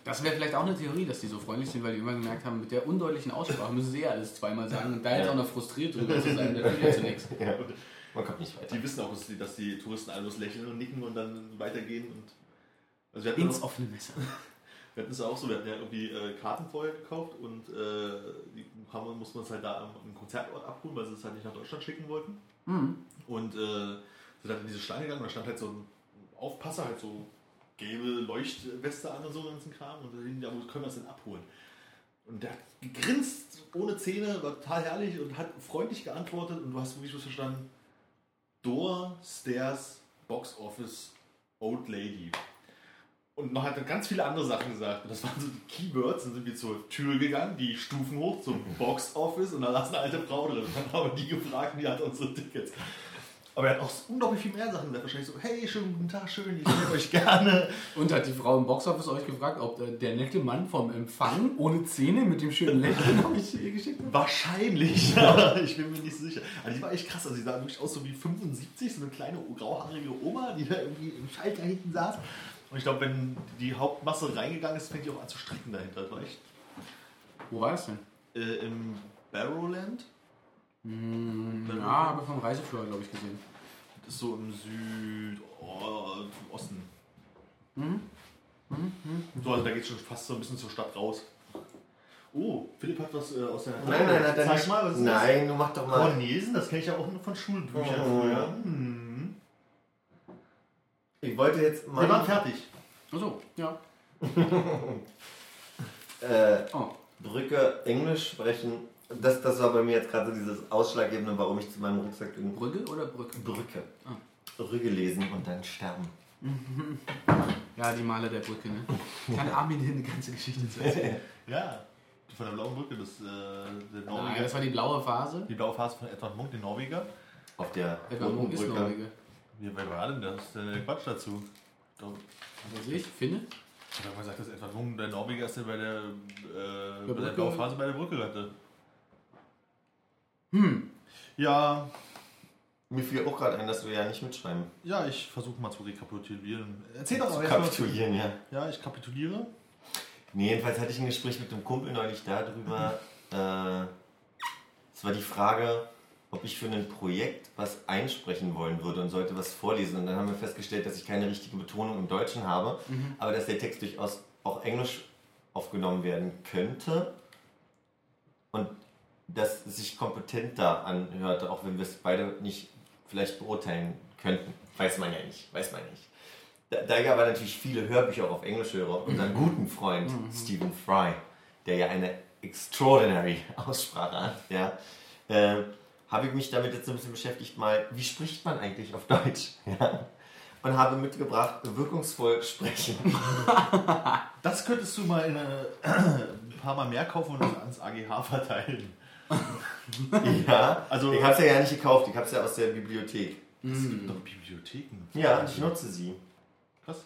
Das wäre vielleicht auch eine Theorie, dass die so freundlich sind, weil die immer gemerkt haben, mit der undeutlichen Aussprache müssen sie eh alles zweimal sagen und da jetzt Ja. auch noch frustriert drüber zu sein, führt ja zu nichts. ja. Man kommt nicht weiter. Die wissen auch, dass die, dass die Touristen alle bloß lächeln und nicken und dann weitergehen. Und also wir hatten Ins auch- offene Messer. Wir hatten es auch so, wir hatten ja irgendwie äh, Karten vorher gekauft und äh, die haben, mussten wir uns halt da am, am Konzertort abholen, weil sie es halt nicht nach Deutschland schicken wollten. Mhm. Und äh, sind dann in diese Schlange gegangen und da stand halt so ein Aufpasser, halt so gelbe Leuchtweste an und so ganzen Kram und da hingen, ja, wo können wir das denn abholen? Und der hat gegrinst ohne Zähne, war total herrlich und hat freundlich geantwortet und du hast wirklich was verstanden. Door, Stairs, Box Office, Old Lady. Und noch hat er ganz viele andere Sachen gesagt. Und das waren so die Keywords. Dann sind wir zur Tür gegangen, die Stufen hoch zum Box Office und da saß eine alte Frau drin. Dann haben wir die gefragt, die hat unsere Tickets. Aber er hat auch unglaublich viel mehr Sachen. Hat wahrscheinlich so, hey, schönen guten Tag, schön, ich sehe euch gerne. Und hat die Frau im Boxoffice euch gefragt, ob äh, der nette Mann vom Empfang ohne Zähne mit dem schönen Lächeln euch ihr geschickt hat? Wahrscheinlich, aber ich bin mir nicht sicher. Also die war echt krass. Also die sah wirklich aus so wie 75, so eine kleine grauhaarige Oma, die da irgendwie im Schalter hinten saß. Und ich glaube, wenn die Hauptmasse reingegangen ist, fängt die auch an zu strecken dahinter. Das war echt Wo war das denn? äh, im Barrowland. Hm, ja, aber vom Reisefleur, glaube ich, gesehen. Das ist so im Südosten. Mhm. So, also da geht es schon fast so ein bisschen zur Stadt raus. Oh, Philipp hat was äh, aus der. Nein, nein, nein, Zeig mal, was ist Nein, du mach doch das? mal. Cornesen, das kenne ich ja auch nur von Schulbüchern Oh. früher. Hm. Ich wollte jetzt Wir waren mal fertig. Achso, ja. äh, Oh. Brücke Englisch sprechen. Das, das war bei mir jetzt gerade so dieses Ausschlaggebende, warum ich zu meinem Rucksack in Brügge oder Brücke? Brücke. Ah. Brücke lesen und dann sterben. Ja, die Maler der Brücke, ne? Kann Armin hier eine ganze Geschichte zu erzählen? Ja, von der blauen Brücke, das, äh, der Nein, Norweger. das war die blaue Phase. die blaue Phase von Edward Munk, den Norweger. Auf der Edward Munk ist. Norweger. Wie, wer war denn das? Der Quatsch dazu. Doch. Was weiß ich? Finne? Ich habe gesagt, dass Edward Munk der Norweger ist, der bei der, äh, bei der Brücke? blauen Phase bei der Brücke hatte. Hm. Ja, Mir fiel auch gerade ein, dass wir ja nicht mitschreiben. ja, ich versuche mal zu rekapitulieren. Erzähl doch Zu mal mal- kapitulieren, ja. Ja, ich kapituliere. Nee, jedenfalls hatte ich ein Gespräch mit einem Kumpel neulich darüber. Äh, es war die Frage, ob ich für ein Projekt was einsprechen wollen würde und sollte was vorlesen. Und dann haben wir festgestellt, dass ich keine richtige Betonung im Deutschen habe, aber dass der Text durchaus auch Englisch aufgenommen werden könnte. Und dass es sich kompetenter anhörte, auch wenn wir es beide nicht vielleicht beurteilen könnten. Weiß man ja nicht, weiß man nicht. Da, da ich aber natürlich viele Hörbücher auch auf Englisch höre, unseren guten Freund Stephen Fry, der ja eine extraordinary Aussprache hat, ja, äh, habe ich mich damit jetzt ein bisschen beschäftigt, mal, wie spricht man eigentlich auf Deutsch? Ja? Und habe mitgebracht, wirkungsvoll sprechen. Das könntest du mal in, äh, ein paar Mal mehr kaufen und das ans AGH verteilen. ja, Also- ich habe es ja, ja nicht gekauft, ich habe es ja aus der Bibliothek. Es gibt doch Bibliotheken. Ja, ich nutze sie. Krass.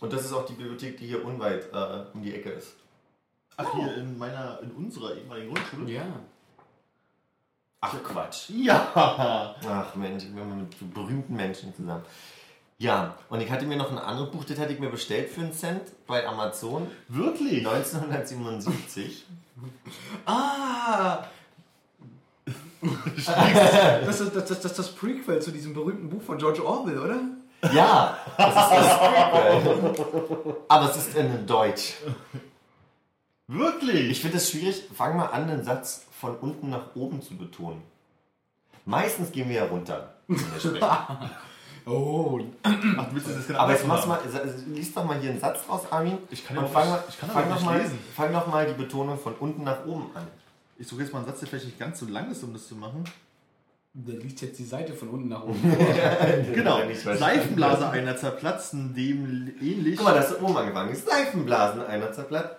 Und das ist auch die Bibliothek, die hier unweit äh, um die Ecke ist. Ach, hier in meiner, in unserer ehemaligen Grundschule? Ja. Ach Quatsch. Ja! Ach Mensch, ich bin mit so berühmten Menschen zusammen. Ja, und ich hatte mir noch ein anderes Buch, das hatte ich mir bestellt für einen Cent bei Amazon Wirklich? 1977. Ah! das, ist, das, das, das ist das Prequel zu diesem berühmten Buch von George Orwell, oder? Ja, das ist das Prequel. Aber es ist in Deutsch. Wirklich? Ich finde es schwierig, fang mal an, den Satz von unten nach oben zu betonen. Meistens gehen wir ja runter. Oh. Ach, du willst das genau Aber jetzt machst mal, lies doch mal hier einen Satz raus, Armin. Ich kann ja fang, nicht- mal, ich kann fang, nicht mal, lesen. fang doch mal die Betonung von unten nach oben an. Ich suche jetzt mal einen Satz, der vielleicht nicht ganz so lang ist, um das zu machen. Da liegt jetzt die Seite von unten nach oben. Genau. Wenn ich weiß- Seifenblase einer zerplatzten, dem ähnlich. Guck mal, da ist oben angefangen. Seifenblasen einer zerplatzt.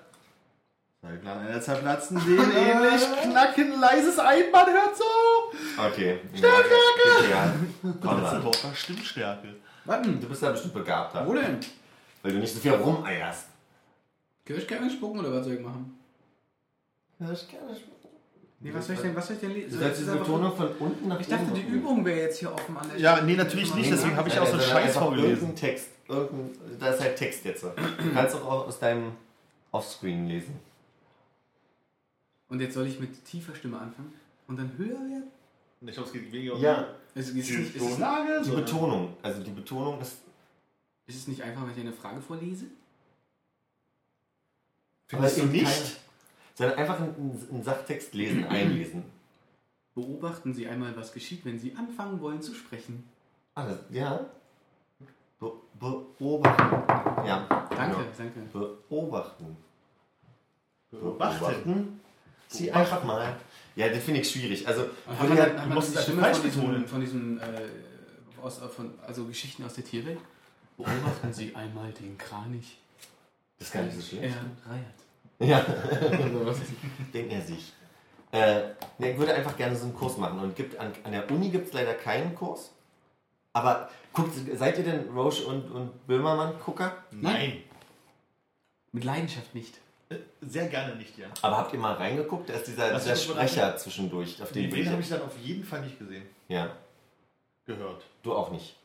Seifenblase einer zerplatzten, dem ähnlich knacken, leises Einband hört so. Okay. Stimmstärke! Ja, Das war Stimmstärke. Warten. Du bist da bestimmt begabter, Wo denn? weil du nicht so viel rumeierst. Kirschkerne spucken oder was soll ich machen? Nee, was soll ich denn, was soll ich denn Du lesen? sollst diese Betonung von unten nach Ich dachte, die. Übung wäre jetzt hier offen an der Ja, nee, natürlich nicht, deswegen habe ich auch so einen Scheiß vorgelesen. Irgendein Text. Irgendein, da ist halt Text jetzt. Du kannst auch aus deinem Offscreen lesen. Und jetzt soll ich mit tiefer Stimme anfangen? Und dann höher werden? Ich glaube, es geht weniger um Ja, Es ist, nicht, die ist, es, Tonlage. die Betonung. Also die Betonung ist. ist es nicht einfach, wenn ich eine Frage vorlese? Findest du eben nicht? Sondern einfach einen, einen Sachtext lesen, einlesen. Beobachten Sie einmal, was geschieht, wenn Sie anfangen wollen zu sprechen. Ah, das, ja. Be beobachten. Ja. Danke, genau. danke. Beobachten. Beobachten. Sie einfach mal. Ja, das finde ich schwierig. Also, man, ja, hat man musst Stimme falsch von diesem, betonen. von diesem äh, aus, von, also Geschichten aus der Tierwelt? Beobachten Sie einmal den Kranich. das ist gar nicht so schlecht. Er reiert. Ja, denkt er sich. Äh, nee, ich würde einfach gerne so einen Kurs machen. Und gibt, an, an der Uni gibt es leider keinen Kurs. Aber guckt, seid ihr denn Roche und, und Böhmermann-Gucker? Nein. Mit Leidenschaft nicht. Sehr gerne nicht, ja. Aber habt ihr mal reingeguckt? Da ist dieser, dieser Sprecher zwischendurch. Auf den Den, habe ich. dann auf jeden Fall nicht gesehen. Ja, Gehört. du auch nicht.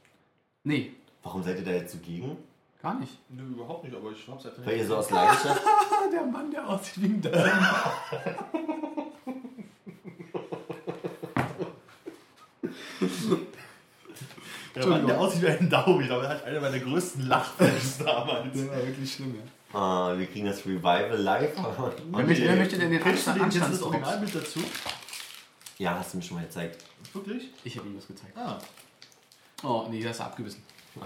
Nee, Warum seid ihr da jetzt zugegen? gar nicht. Nö, überhaupt nicht, aber ich hab's einfach Weil nicht ihr so aus Leidenschaft. Der Mann, der aussieht wie ein Dörr. Der Mann, der aussieht wie ein Daumen. Ich glaube, er hat eine meiner größten Lachfans damals. Der war wirklich schlimm, ja. Ah, wir kriegen das Revival live. Wer möchte, wer möchte denn den Anstand, du das Anstandsdruck? Originalbild dazu? ja, hast du mir schon mal gezeigt. Wirklich? Ich habe ihm das gezeigt. Ah. Oh, nee, das ist abgebissen.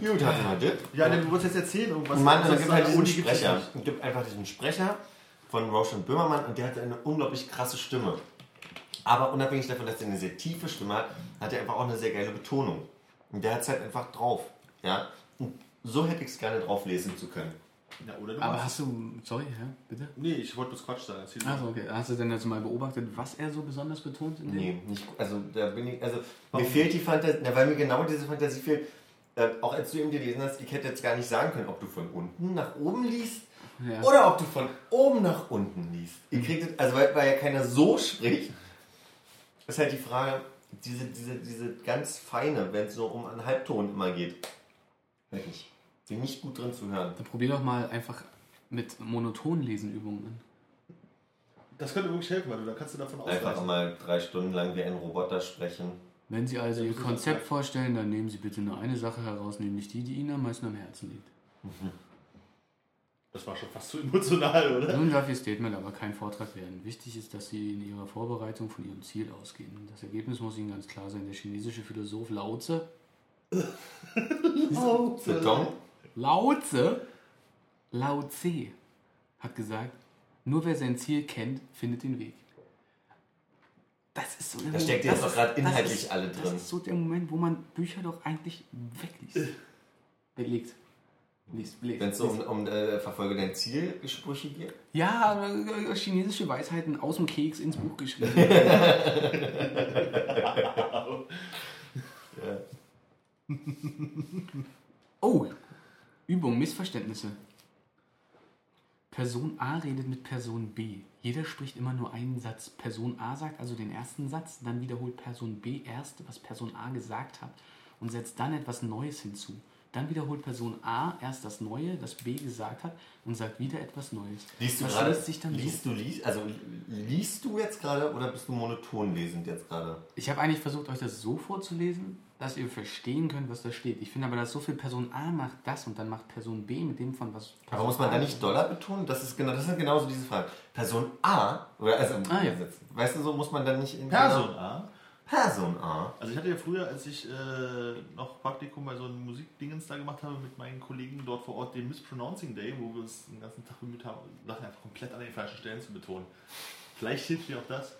Gut, hatten wir das. Ja, denn du wolltest jetzt erzählen irgendwas. Mann, was es gibt halt diesen Sprecher. Es gibt einfach diesen Sprecher von Roshan Böhmermann und der hat eine unglaublich krasse Stimme. Aber unabhängig davon, dass er eine sehr tiefe Stimme hat, hat er einfach auch eine sehr geile Betonung. Und der hat es halt einfach drauf. Ja? Und so hätte ich es gerne drauf lesen zu können. Ja, oder du Aber hast du. Sorry, hä? Bitte? Nee, ich wollte bloß Quatsch sagen. Achso, okay. Hast du denn jetzt mal beobachtet, was er so besonders betont in dem? Nee, nicht, also da bin ich, also mir Warum? fehlt die Fantasie, na, weil mir genau diese Fantasie fehlt. Äh, auch als du eben gelesen hast, ich hätte jetzt gar nicht sagen können, ob du von unten nach oben liest Ja. oder ob du von oben nach unten liest. Ihr kriegt es, also weil, weil ja keiner so spricht, ist halt die Frage, diese, diese, diese ganz feine, wenn es so um einen Halbton immer geht. Nicht. Bin nicht gut drin zu hören. Dann probier doch mal einfach mit monoton Lesenübungen an. Das könnte wirklich helfen, weil du da kannst du davon Einfach ausreichen. mal drei Stunden lang wie ein Roboter sprechen. Wenn Sie also Ihr Konzept vorstellen, dann nehmen Sie bitte nur eine Sache heraus, nämlich die, die Ihnen am meisten am Herzen liegt. Das war schon fast zu emotional, oder? Nun darf Ihr Statement aber kein Vortrag werden. Wichtig ist, dass Sie in Ihrer Vorbereitung von Ihrem Ziel ausgehen. Das Ergebnis muss Ihnen ganz klar sein. Der chinesische Philosoph Lao Tse, Zedong? Lao Tse, Lao Tse hat gesagt, nur wer sein Ziel kennt, findet den Weg. Das ist so der Da steckt das jetzt auch gerade das inhaltlich ist- alle Das drin. ist so der Moment, wo man Bücher doch eigentlich wegliest. Weglegt. Liest, liest, Wenn es so um, um äh, Verfolge dein Ziel Sprüche geht. Ja, äh, chinesische Weisheiten aus dem Keks ins Buch geschrieben. oh, Übung, Missverständnisse. Person A redet mit Person B. Jeder spricht immer nur einen Satz. Person A sagt also den ersten Satz, dann wiederholt Person B erst, was Person A gesagt hat und setzt dann etwas Neues hinzu. Dann wiederholt Person A erst das Neue, das B gesagt hat und sagt wieder etwas Neues. Liest du das gerade? sich dann so. Liest du liest, also liest du jetzt gerade oder bist du monoton lesend jetzt gerade? Ich habe eigentlich versucht, euch das so vorzulesen, dass ihr verstehen könnt, was da steht. Ich finde aber, dass so viel Person A macht das und dann macht Person B mit dem von was Person Aber muss man A da nicht Dollar betonen? Das ist genau, das sind genauso diese Fragen. Person A oder also Ah, ja. weißt du so muss man dann nicht in Person A. Person A. Also ich hatte ja früher, als ich äh, noch Praktikum bei so einem Musikdingens da gemacht habe mit meinen Kollegen dort vor Ort, den Mispronouncing Day, wo wir uns den ganzen Tag bemüht haben, Sachen einfach komplett an den falschen Stellen zu betonen. Vielleicht hilft dir auch das.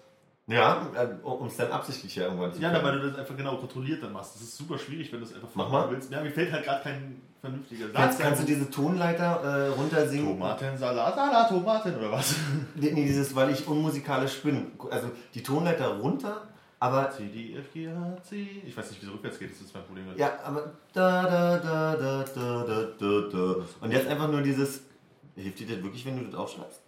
Ja, um es dann absichtlich ja irgendwann zu Ja, können. weil du das einfach genau kontrolliert dann machst. Das ist super schwierig, wenn du es einfach Mach vormachen mal. willst. Ja, mir fällt halt gerade kein vernünftiger Kannst, Satz. kannst du diese Tonleiter äh, runtersingen? Tomaten, Salat, Salat, Tomaten oder was? Nee, nee, dieses, weil ich unmusikalisch bin. Also die Tonleiter runter, aber C, D, F, G, H, C. Ich weiß nicht, wie es rückwärts geht, das ist mein Problem. Ja, aber da, da, da, da, da, da, da, da. Und jetzt einfach nur dieses. Hilft dir das wirklich, wenn du das aufschreibst?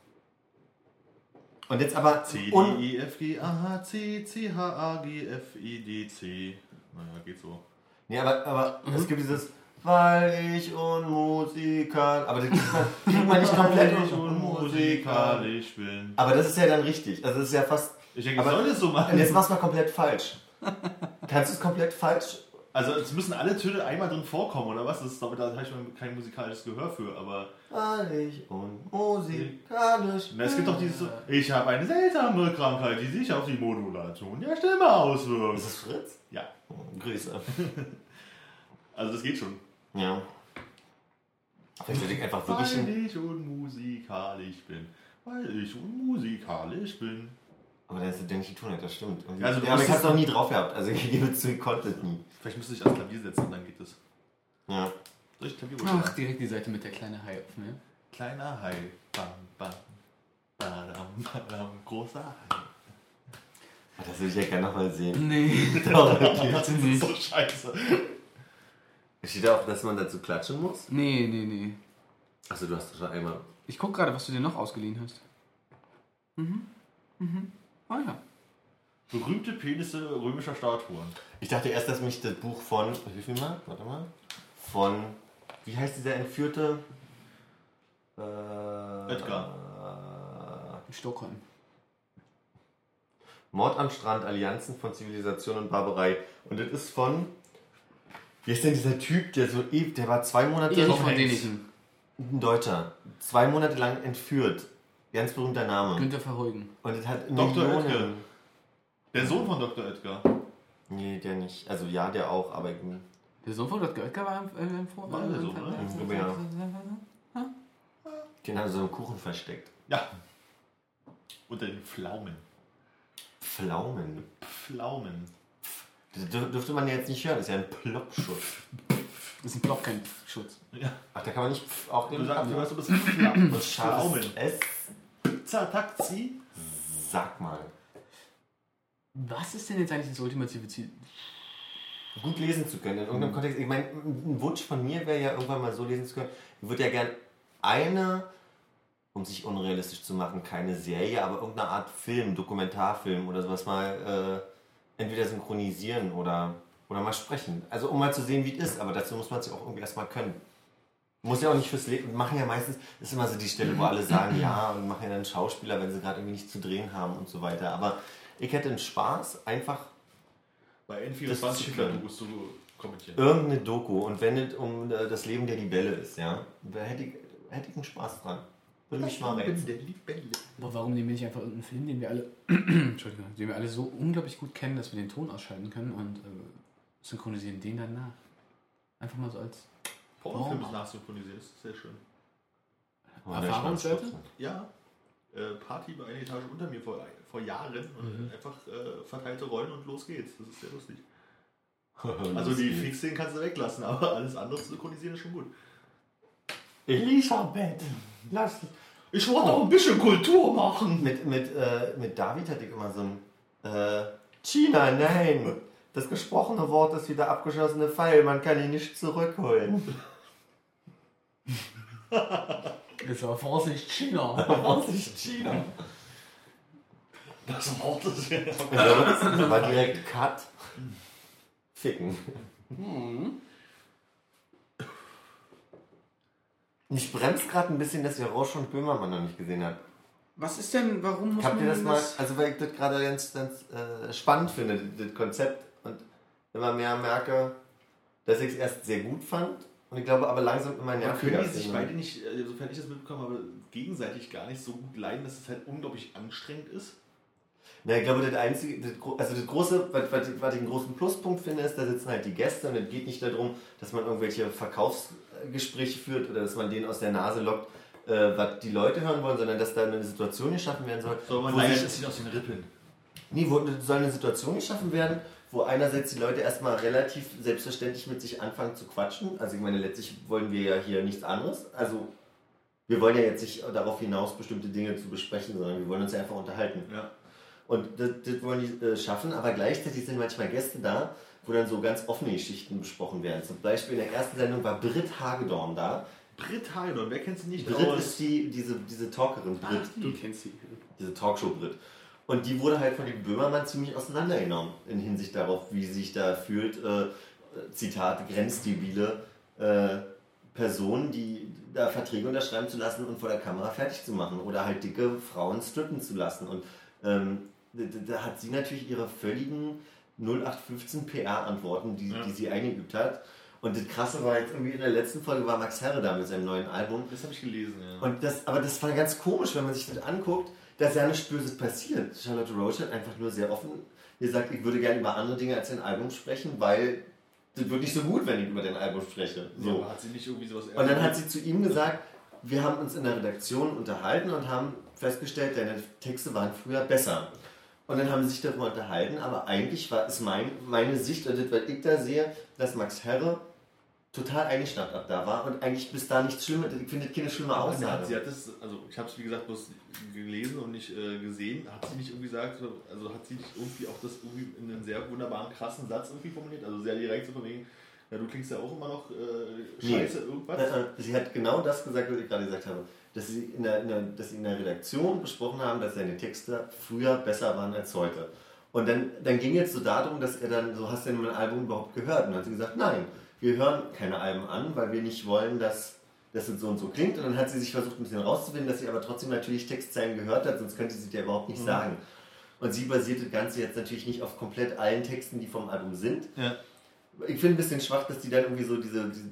Und jetzt aber. C, D, un- E, F, G, A, H, C, C, H, A, G, F, I, D, C. Naja, geht so. Nee, aber, aber es gibt dieses. Weil ich unmusikal. Aber das kriegt man, kriegt man nicht komplett. Weil ich unmusikalisch bin. Aber das ist ja dann richtig. Also das ist ja fast. Ich denke, ich Aber- soll das so Und machen. jetzt machst du mal komplett falsch. Kannst du es komplett falsch? Also es müssen alle Töne einmal drin vorkommen, oder was? Das ist, aber da habe ich mal kein musikalisches Gehör für, aber. Weil ich unmusikalisch. Na, es gibt doch dieses ich habe eine seltsame Krankheit, die sich auf die Modulation der Stimme auswirkt. Ist das Fritz? Ja, Oh, Grüße. also das geht schon. Ja. Vielleicht sollte ich einfach wirklich. Weil ich unmusikalisch bin. Weil ich unmusikalisch bin. Aber dann ist der Ton nicht, das stimmt. Ja, also du ja, aber ich hab's noch nie drauf gehabt. Also ich gebe zu, ich konnte es nie. Vielleicht müsste ich ans Klavier setzen und dann geht es. Ja. Soll ich Klavier Ach, direkt die Seite mit der kleinen Hai offen, ja? Kleiner Hai. Bam, bam. Badam, badam. Großer Hai. Das würde ich ja gerne nochmal sehen. Nee, Doch, bitte nicht. So scheiße. Steht da auch, dass man dazu klatschen muss? Nee, nee, nee. Achso, du hast das schon einmal. Ich guck gerade, was du dir noch ausgeliehen hast. Mhm. Mhm. Ah ja. Berühmte Penisse römischer Statuen. Ich dachte erst, dass mich das Buch von. Wie viel mal? Warte mal. Von. Wie heißt dieser Entführte? Äh, Edgar. Äh, Stockholm. Mord am Strand, Allianzen von Zivilisation und Barbarei. Und das ist von. Wie ist denn dieser Typ, der so ewig, der war zwei Monate Erich noch von. Däniken. ein Deutscher. Zwei Monate lang entführt. Ganz berühmter Name. Günther Verheugen. Und das hat Dr. Millionen. Oetker. Der Sohn von Dr. Edgar. Nee, der nicht. Also ja, der auch, aber irgendwie- Der Sohn von Dr. Oetker war im, äh, im Vor... War der Sohn? Ich glaube, ja. den sie so einen Kuchen versteckt. Ja. Unter den Pflaumen. Pflaumen. Pflaumen. Das dür- dürfte man jetzt nicht hören, das ist ja ein Ploppschutz. Das ist ein Block, kein Schutz. Ja. Ach, da kann man nicht pf auf Du den sagst, du weißt, du bist Pflaumen. Und scharfes Pflaumen. S. Pizza, Taxi. Sag mal. Was ist denn jetzt eigentlich das ultimative Ziel? Gut lesen zu können in irgendeinem Kontext. Ich meine, ein Wunsch von mir wäre ja irgendwann mal so lesen zu können. Ich würde ja gern eine, um sich unrealistisch zu machen, keine Serie, aber irgendeine Art Film, Dokumentarfilm oder sowas mal äh, entweder synchronisieren oder, oder mal sprechen. Also um mal zu sehen, wie es ist, aber dazu muss man es ja auch irgendwie erstmal können. Muss ja auch nicht fürs Leben, machen ja meistens, das ist immer so die Stelle, wo alle sagen, ja, und machen ja dann Schauspieler, wenn sie gerade irgendwie nichts zu drehen haben und so weiter. Aber ich hätte einen Spaß, einfach Bei Das N24 ist super. musst du kommentieren. irgendeine Doku und wenn es um äh, das Leben der Libelle ist, ja, da hätte ich, hätte ich einen Spaß dran. Würde mich mal reizen. der Libelle. Boah, warum nehmen wir nicht einfach irgendeinen Film, den wir alle, Entschuldigung, den wir alle so unglaublich gut kennen, dass wir den Ton ausschalten können und äh, synchronisieren den dann nach? Einfach mal so als Pornofilm Oh. ist nachsynchronisiert, das ist sehr schön. Oh, der Erfahrungswerte? Ja, äh, Party bei einer Etage unter mir vor, vor Jahren und einfach äh, verteilte Rollen und los geht's. Das ist sehr lustig. Also die Fixen kannst du weglassen, aber alles andere zu synchronisieren ist schon gut. Elisabeth, lass Ich wollte auch ein bisschen Kultur machen. mit, mit, äh, mit David hatte ich immer so ein äh, China, nein. Das gesprochene Wort ist wieder abgeschossene Pfeil, man kann ihn nicht zurückholen. Jetzt aber Vorsicht, China. Vorsicht, China. Das Wort ist ja. War direkt Cut. Ficken. Mich bremst gerade ein bisschen, dass ihr Rausch und Böhmermann noch nicht gesehen habt. Was ist denn, warum muss Habt man ihr das mal, also weil ich das gerade ganz, ganz äh, spannend finde, das, das Konzept und immer mehr merke, dass ich es erst sehr gut fand und ich glaube aber langsam immer Man nerviger können die sich beide nicht, äh, sofern ich das mitbekommen habe, gegenseitig gar nicht so gut leiden, dass es halt unglaublich anstrengend ist. Ja, ich glaube, das einzige, das, also das große, was, was, was ich einen großen Pluspunkt finde, ist, da sitzen halt die Gäste und es geht nicht darum, dass man irgendwelche Verkaufsgespräche führt oder dass man denen aus der Nase lockt, äh, was die Leute hören wollen, sondern dass da eine Situation geschaffen werden soll, So, man wo leiert sich, aus den Rippen. nee, wo soll eine Situation geschaffen werden, wo einerseits die Leute erstmal relativ selbstverständlich mit sich anfangen zu quatschen. Also ich meine, letztlich wollen wir ja hier nichts anderes. Also wir wollen ja jetzt nicht darauf hinaus, bestimmte Dinge zu besprechen, sondern wir wollen uns ja einfach unterhalten. Ja. Und das, das wollen die äh, schaffen, aber gleichzeitig sind manchmal Gäste da, wo dann so ganz offene Geschichten besprochen werden. Zum Beispiel in der ersten Sendung war Britt Hagedorn da. Britt Hagedorn, wer kennt sie nicht? Britt aus- ist die, diese, diese Talkerin, Britt, Du kennst sie. diese Talkshow Britt. Und die wurde halt von dem Böhmermann ziemlich auseinandergenommen in Hinsicht darauf, wie sich da fühlt. Äh, Zitat, grenzdebile äh, Personen, die da Verträge unterschreiben zu lassen und vor der Kamera fertig zu machen oder halt dicke Frauen strippen zu lassen. Und ähm, da, da hat sie natürlich ihre völligen 0815 PR-Antworten, die, Ja. die sie eingeübt hat. Und das Krasse war jetzt irgendwie in der letzten Folge war Max Herre da mit seinem neuen Album. Das habe ich gelesen, ja. Und das, aber das war ganz komisch, wenn man sich das anguckt, dass ja nichts Böses passiert. Charlotte Roach hat einfach nur sehr offen gesagt, ich würde gerne über andere Dinge als dein Album sprechen, weil das wird nicht so gut, wenn ich über dein Album spreche. so. Aber hat sie nicht irgendwie sowas Und dann hat sie zu ihm gesagt, wir haben uns in der Redaktion unterhalten und haben festgestellt, deine Texte waren früher besser. Und dann haben sie sich darüber unterhalten, aber eigentlich war ist mein, meine Sicht, und das, was ich da sehe, dass Max Herre total eingeschnappt ab da war und eigentlich bis da nichts Schlimmes, ich finde keine schlimme Aber sie hat, Aussage. sie hat das, also ich habe es wie gesagt bloß gelesen und nicht äh, gesehen. Hat sie nicht irgendwie gesagt, also hat sie nicht irgendwie auch das irgendwie in einem sehr wunderbaren, krassen Satz irgendwie formuliert? Also sehr direkt so von wegen, ja, du klingst ja auch immer noch äh, Nee. scheiße, irgendwas. Äh, äh, Sie hat genau das gesagt, was ich gerade gesagt habe. Dass sie, in der, in der, dass sie in der Redaktion besprochen haben, dass seine Texte früher besser waren als heute. Und dann, dann ging jetzt so darum, dass er dann, so hast du denn mein Album überhaupt gehört? Und dann hat sie gesagt, nein, wir hören keine Alben an, weil wir nicht wollen, dass, es so und so klingt. Und dann hat sie sich versucht, ein bisschen rauszufinden, dass sie aber trotzdem natürlich Textzeilen gehört hat, sonst könnte sie dir überhaupt nicht sagen. Und sie basiert das Ganze jetzt natürlich nicht auf komplett allen Texten, die vom Album sind, Ja. ich finde ein bisschen schwach, dass die dann irgendwie so diese, diese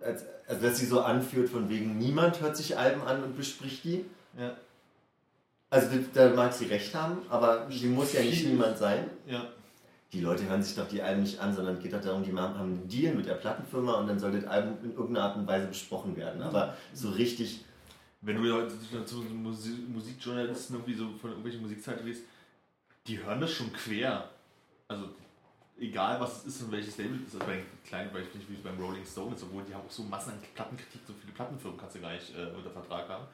als, also dass sie so anführt von wegen niemand hört sich Alben an und bespricht die. Ja. Also da mag sie recht haben, aber sie muss ja nicht niemand sein. ja. Die Leute hören sich doch die Alben nicht an, sondern es geht doch darum, die haben einen Deal mit der Plattenfirma und dann soll das Album in irgendeiner Art und Weise besprochen werden. Aber so richtig, Wenn du heute zu Musi- Musikjournalisten irgendwie so von irgendwelchen Musikzeiten liest, die hören das schon quer. Also egal was es ist und welches Label es ist, also bei den kleinen Beispielen wie beim Rolling Stone ist, obwohl die haben auch so Massen an Plattenkritik, so viele Plattenfirmen kannst du gar nicht äh, unter Vertrag haben.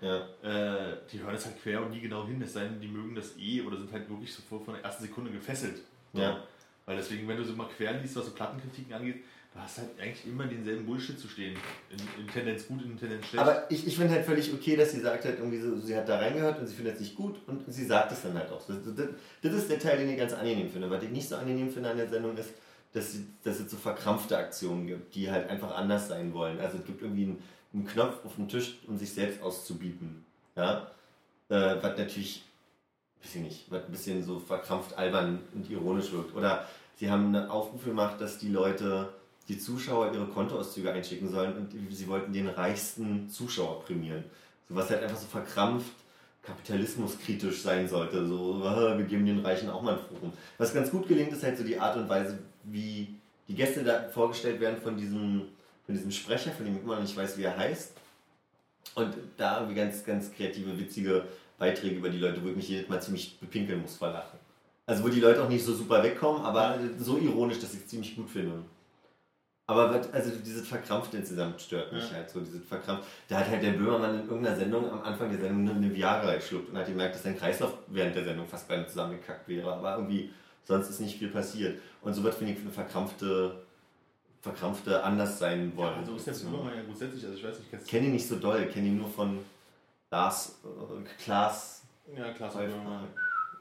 ja. Äh, die hören das halt quer und nie genau hin, es sei denn, die mögen das eh oder sind halt wirklich sofort von der ersten Sekunde gefesselt. Ja. Weil deswegen, wenn du so mal quer liest, was so Plattenkritiken angeht, du hast halt eigentlich immer denselben Bullshit zu stehen. In, in Tendenz gut, in Tendenz schlecht. Aber ich, ich finde halt völlig okay, dass sie sagt halt irgendwie so, sie hat da reingehört und sie findet es nicht gut und sie sagt es dann halt auch. Das, das, das ist der Teil, den ich ganz angenehm finde. Was ich nicht so angenehm finde an der Sendung ist, dass, sie, dass es so verkrampfte Aktionen gibt, die halt einfach anders sein wollen. Also es gibt irgendwie einen, einen Knopf auf dem Tisch, um sich selbst auszubieten. Ja? Äh, was natürlich, weiß ich nicht, was ein bisschen so verkrampft albern und ironisch wirkt. Oder sie haben einen Aufruf gemacht, dass die Leute die Zuschauer ihre Kontoauszüge einschicken sollen und sie wollten den reichsten Zuschauer prämieren. So was halt einfach so verkrampft kapitalismuskritisch sein sollte. So, wir geben den Reichen auch mal ein Forum. Was ganz gut gelingt, ist halt so die Art und Weise, wie die Gäste da vorgestellt werden von diesem, von diesem Sprecher, von dem ich immer noch nicht weiß, wie er heißt. Und da irgendwie ganz, ganz kreative, witzige Beiträge über die Leute, wo ich mich jedes Mal ziemlich bepinkeln muss vor Lachen. Also wo die Leute auch nicht so super wegkommen, aber so ironisch, dass ich es ziemlich gut finde. Aber also dieses Verkrampfte insgesamt stört mich Ja. halt so. Dieses Verkrampft. Da hat halt der Böhmermann in irgendeiner Sendung am Anfang der Sendung eine Viagra geschluckt und hat gemerkt, dass sein Kreislauf während der Sendung fast beinahe zusammengekackt wäre. Aber irgendwie sonst ist nicht viel passiert. Und so wird, finde ich, eine verkrampfte, verkrampfte anders sein wollen. also ist jetzt immer mal ja grundsätzlich, also ich weiß nicht, Ich kenne ihn nicht so doll, kenne ihn nur von Lars, äh, Klaas Ja, so Pfeiffer Böhmermann.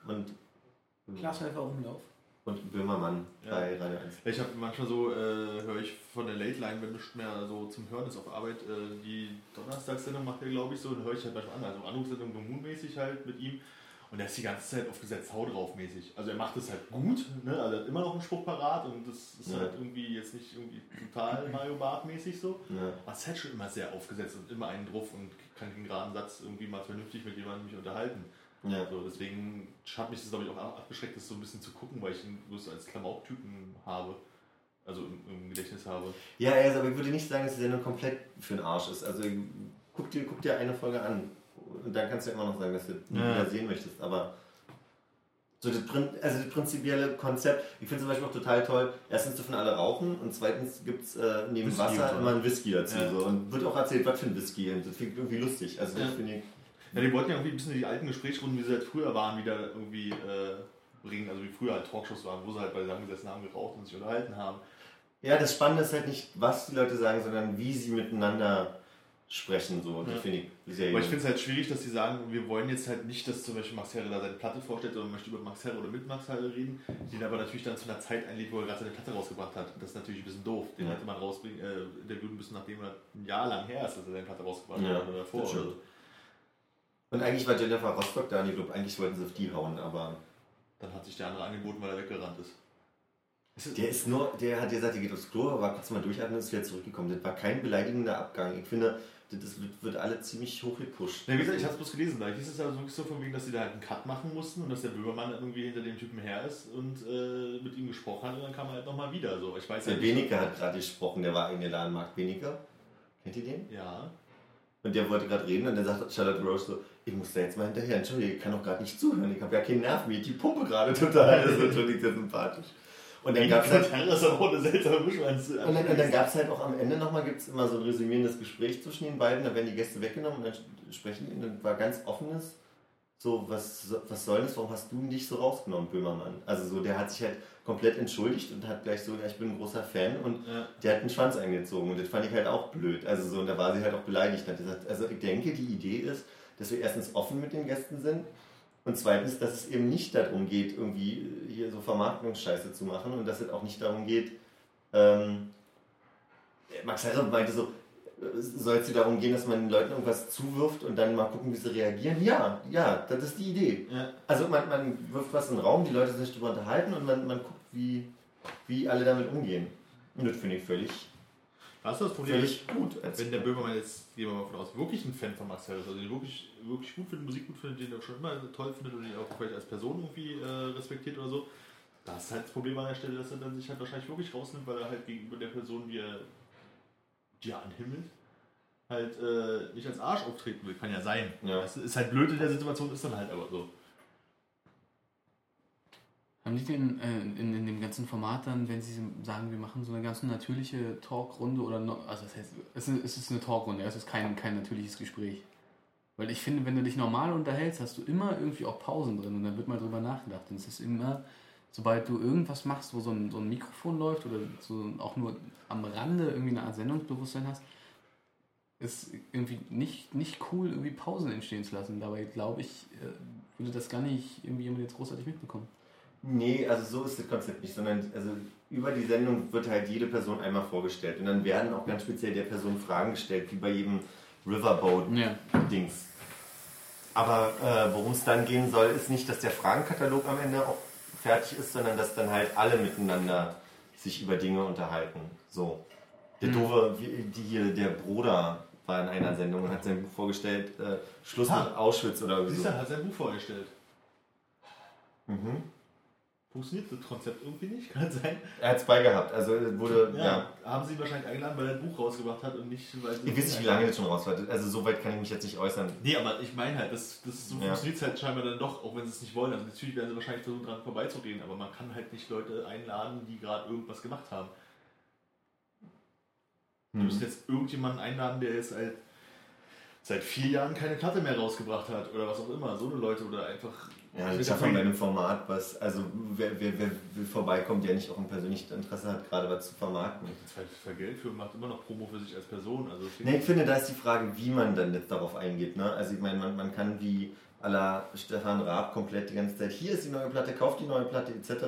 und, Glashäufer Umlauf. und Böhmermann Ja. bei Radio 1. Ich habe manchmal so, äh, höre ich von der Late Line, wenn nicht mehr so zum Hören ist auf Arbeit, äh, die Donnerstagssendung macht er, glaube ich, so, und höre ich halt manchmal an, also Anrufsendung Moon-mäßig halt mit ihm. Und er ist die ganze Zeit aufgesetzt, hau drauf mäßig. Also er macht es halt gut, ne? also er hat immer noch einen Spruch parat und das ist Ja. halt irgendwie jetzt nicht irgendwie total Mario Bart mäßig so. Ja. Aber halt schon immer sehr aufgesetzt und immer einen drauf und kann den geraden Satz irgendwie mal vernünftig mit jemandem mich unterhalten. Ja. So, deswegen hat mich das, glaube ich, auch abgeschreckt, das so ein bisschen zu gucken, weil ich ihn bloß als Klamauk-Typen habe. Also im, im Gedächtnis habe. Ja, also, aber ich würde nicht sagen, dass die Sendung komplett für den Arsch ist. Also guck dir, guck dir eine Folge an und dann kannst du immer noch sagen, dass du Ja. wieder sehen möchtest. Aber so das, also das prinzipielle Konzept, ich finde zum Beispiel auch total toll, erstens dürfen alle rauchen und zweitens gibt es äh, neben Whisky Wasser immer ein Whisky dazu. Ja. So. Und wird auch erzählt, was für ein Whisky. Und das finde ich irgendwie lustig. Also das Ja. finde ich. Ja, die wollten ja irgendwie ein bisschen die alten Gesprächsrunden, wie sie halt früher waren, wieder irgendwie äh, bringen. Also wie früher halt Talkshows waren, wo sie halt beisammen gesessen haben, geraucht und sich unterhalten haben. Ja, das Spannende ist halt nicht, was die Leute sagen, sondern wie sie miteinander sprechen. So. Und Ja. das finde ich sehr Aber ich finde es halt schwierig, dass sie sagen, wir wollen jetzt halt nicht, dass zum Beispiel Max Herre da seine Platte vorstellt, sondern möchte über Max Herre oder mit Max Herre reden, den aber natürlich dann zu einer Zeit einlädt, wo er gerade seine Platte rausgebracht hat. Das ist natürlich ein bisschen doof. Den Ja. hätte man rausbringen, äh, interviewen müssen, nachdem er ein Jahr lang her ist, dass er seine Platte rausgebracht Ja, hat oder davor. das Oder so. Und eigentlich war Jennifer Rostock da ich glaube, eigentlich wollten sie auf die hauen, aber Dann hat sich der andere angeboten, weil er weggerannt ist. der ist nur, der hat gesagt, der geht aufs Klo, war kurz mal durchatmen und ist wieder zurückgekommen. Das war kein beleidigender Abgang. Ich finde, das wird, wird alle ziemlich hochgepusht. Ja, wie gesagt, ich habe es bloß gelesen, da hieß es ja wirklich so von wegen, dass sie da halt einen Cut machen mussten und dass der Böhmermann irgendwie hinter dem Typen her ist und äh, mit ihm gesprochen hat und dann kam er halt nochmal wieder. So. Ich weiß Der nicht- Benecke hat gerade gesprochen, der war eingeladen, Marc Benecke. Kennt ihr den? Ja. Und der wollte gerade reden und dann sagt Charlotte Rose so, ich muss da jetzt mal hinterher, entschuldige, ich kann doch gerade nicht zuhören, ich habe ja keinen Nerv, mir die Pumpe gerade total, das ist natürlich sehr sympathisch. Und dann gab es halt, gab's halt auch am Ende nochmal gibt's immer so ein resümierendes Gespräch zwischen den beiden, da werden die Gäste weggenommen und dann sprechen die und dann war ganz offenes, so, was, was soll das, warum hast du dich so rausgenommen, Böhmermann? Also so, der hat sich halt komplett entschuldigt und hat gleich so, ja, ich bin ein großer Fan und Ja. der hat einen Schwanz eingezogen und das fand ich halt auch blöd. Also so, und da war sie halt auch beleidigt. Hat gesagt, also ich denke, die Idee ist, dass wir erstens offen mit den Gästen sind und zweitens, dass es eben nicht darum geht, irgendwie hier so Vermarktungsscheiße zu machen und dass es auch nicht darum geht, ähm, Max Herre meinte so, soll es darum gehen, dass man den Leuten irgendwas zuwirft und dann mal gucken, wie sie reagieren? Ja, ja, das ist die Idee. Ja. Also man, man wirft was in den Raum, die Leute sich darüber unterhalten und man, man guckt, wie, wie alle damit umgehen. Und das finde ich völlig, Was ist das Problem? völlig gut. Wenn der Böhmermann jetzt, gehen wir mal von aus, wirklich ein Fan von Max Herres, also den wirklich, wirklich gut findet, Musik gut findet, den er schon immer toll findet und ihn auch vielleicht als Person irgendwie äh, respektiert oder so, da ist halt das Problem an der Stelle, dass er dann sich halt wahrscheinlich wirklich rausnimmt, weil er halt gegenüber der Person, die er die er anhimmelt, halt äh, nicht als Arsch auftreten will. Kann ja sein. Ja. Das ist halt blöd in der Situation, ist dann halt aber so. Haben die denn äh, in, in dem ganzen Format dann, wenn sie sagen, wir machen so eine ganz natürliche Talkrunde oder no, also das heißt, es ist, es ist eine Talkrunde, es ist kein, kein natürliches Gespräch. Weil ich finde, wenn du dich normal unterhältst, hast du immer irgendwie auch Pausen drin und dann wird mal drüber nachgedacht. Und es ist immer, sobald du irgendwas machst, wo so ein, so ein Mikrofon läuft oder so auch nur am Rande irgendwie eine Art Sendungsbewusstsein hast, ist irgendwie nicht, nicht cool, irgendwie Pausen entstehen zu lassen. Dabei glaube ich, äh, würde das gar nicht irgendwie jemand jetzt großartig mitbekommen. Nee, also so ist das Konzept nicht, sondern also über die Sendung wird halt jede Person einmal vorgestellt und dann werden auch ganz speziell der Person Fragen gestellt, wie bei jedem Riverboat-Dings. Ja. Aber äh, worum es dann gehen soll, ist nicht, dass der Fragenkatalog am Ende auch fertig ist, sondern dass dann halt alle miteinander sich über Dinge unterhalten. So. Der Mhm. doofe, die hier, der Bruder war in einer Sendung und hat sein Buch vorgestellt, äh, Schluss Ah. mit Auschwitz oder so. du, hat sein Buch vorgestellt. Mhm. Funktioniert das Konzept irgendwie nicht? Kann sein. Er hat es beigehabt, also wurde, Ja, ja. Haben sie wahrscheinlich eingeladen, weil er ein Buch rausgebracht hat und nicht, weil. Ich weiß nicht, wie lange das schon raus war. Also so weit kann ich mich jetzt nicht äußern. Nee, aber ich meine halt, das, das so Ja. funktioniert es halt scheinbar dann doch, auch wenn sie es nicht wollen. Also natürlich werden sie wahrscheinlich versuchen, dran vorbeizureden, aber man kann halt nicht Leute einladen, die gerade irgendwas gemacht haben. Du Hm. müsst jetzt irgendjemanden einladen, der jetzt seit, seit vier Jahren keine Platte mehr rausgebracht hat oder was auch immer. So eine Leute oder einfach. Ja, das der schafft man bei einem Format, was, also wer, wer, wer will vorbeikommt, der nicht auch ein persönliches Interesse hat, gerade was zu vermarkten. Für Geld für macht immer noch Promo für sich als Person. Also Ne, ich finde, da ist die Frage, wie man dann jetzt darauf eingeht. Ne? Also ich meine, man, man kann wie à la Stefan Raab komplett die ganze Zeit, hier ist die neue Platte, kauft die neue Platte etc.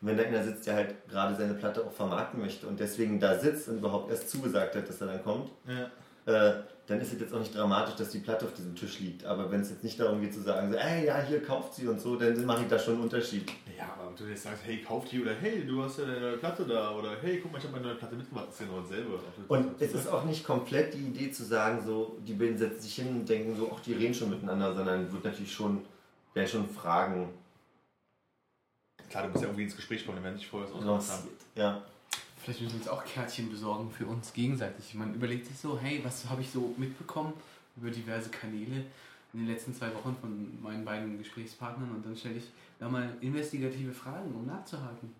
Und wenn da einer sitzt, der halt gerade seine Platte auch vermarkten möchte und deswegen da sitzt und überhaupt erst zugesagt hat, dass er dann kommt, ja. Äh, dann ist es jetzt auch nicht dramatisch, dass die Platte auf diesem Tisch liegt. Aber wenn es jetzt nicht darum geht zu sagen, so, ey, ja, hier kauft sie und so, dann mache ich da schon einen Unterschied. Ja, aber wenn du jetzt sagst, hey, kauf die oder hey, du hast ja deine neue Platte da oder hey, guck mal, ich habe meine neue Platte mitgebracht, das ist ja nur dasselbe. Und es ist auch nicht komplett die Idee zu sagen, so, die beiden setzen sich hin und denken so, ach, die reden schon miteinander, sondern wird natürlich schon, werden schon Fragen Klar, du musst ja irgendwie ins Gespräch kommen, wenn sich vorher was ausgemacht haben. lanciert. Ja. Vielleicht müssen wir uns auch Kärtchen besorgen für uns gegenseitig. Man überlegt sich so, hey, was habe ich so mitbekommen über diverse Kanäle in den letzten zwei Wochen von meinen beiden Gesprächspartnern und dann stelle ich da mal investigative Fragen, um nachzuhaken.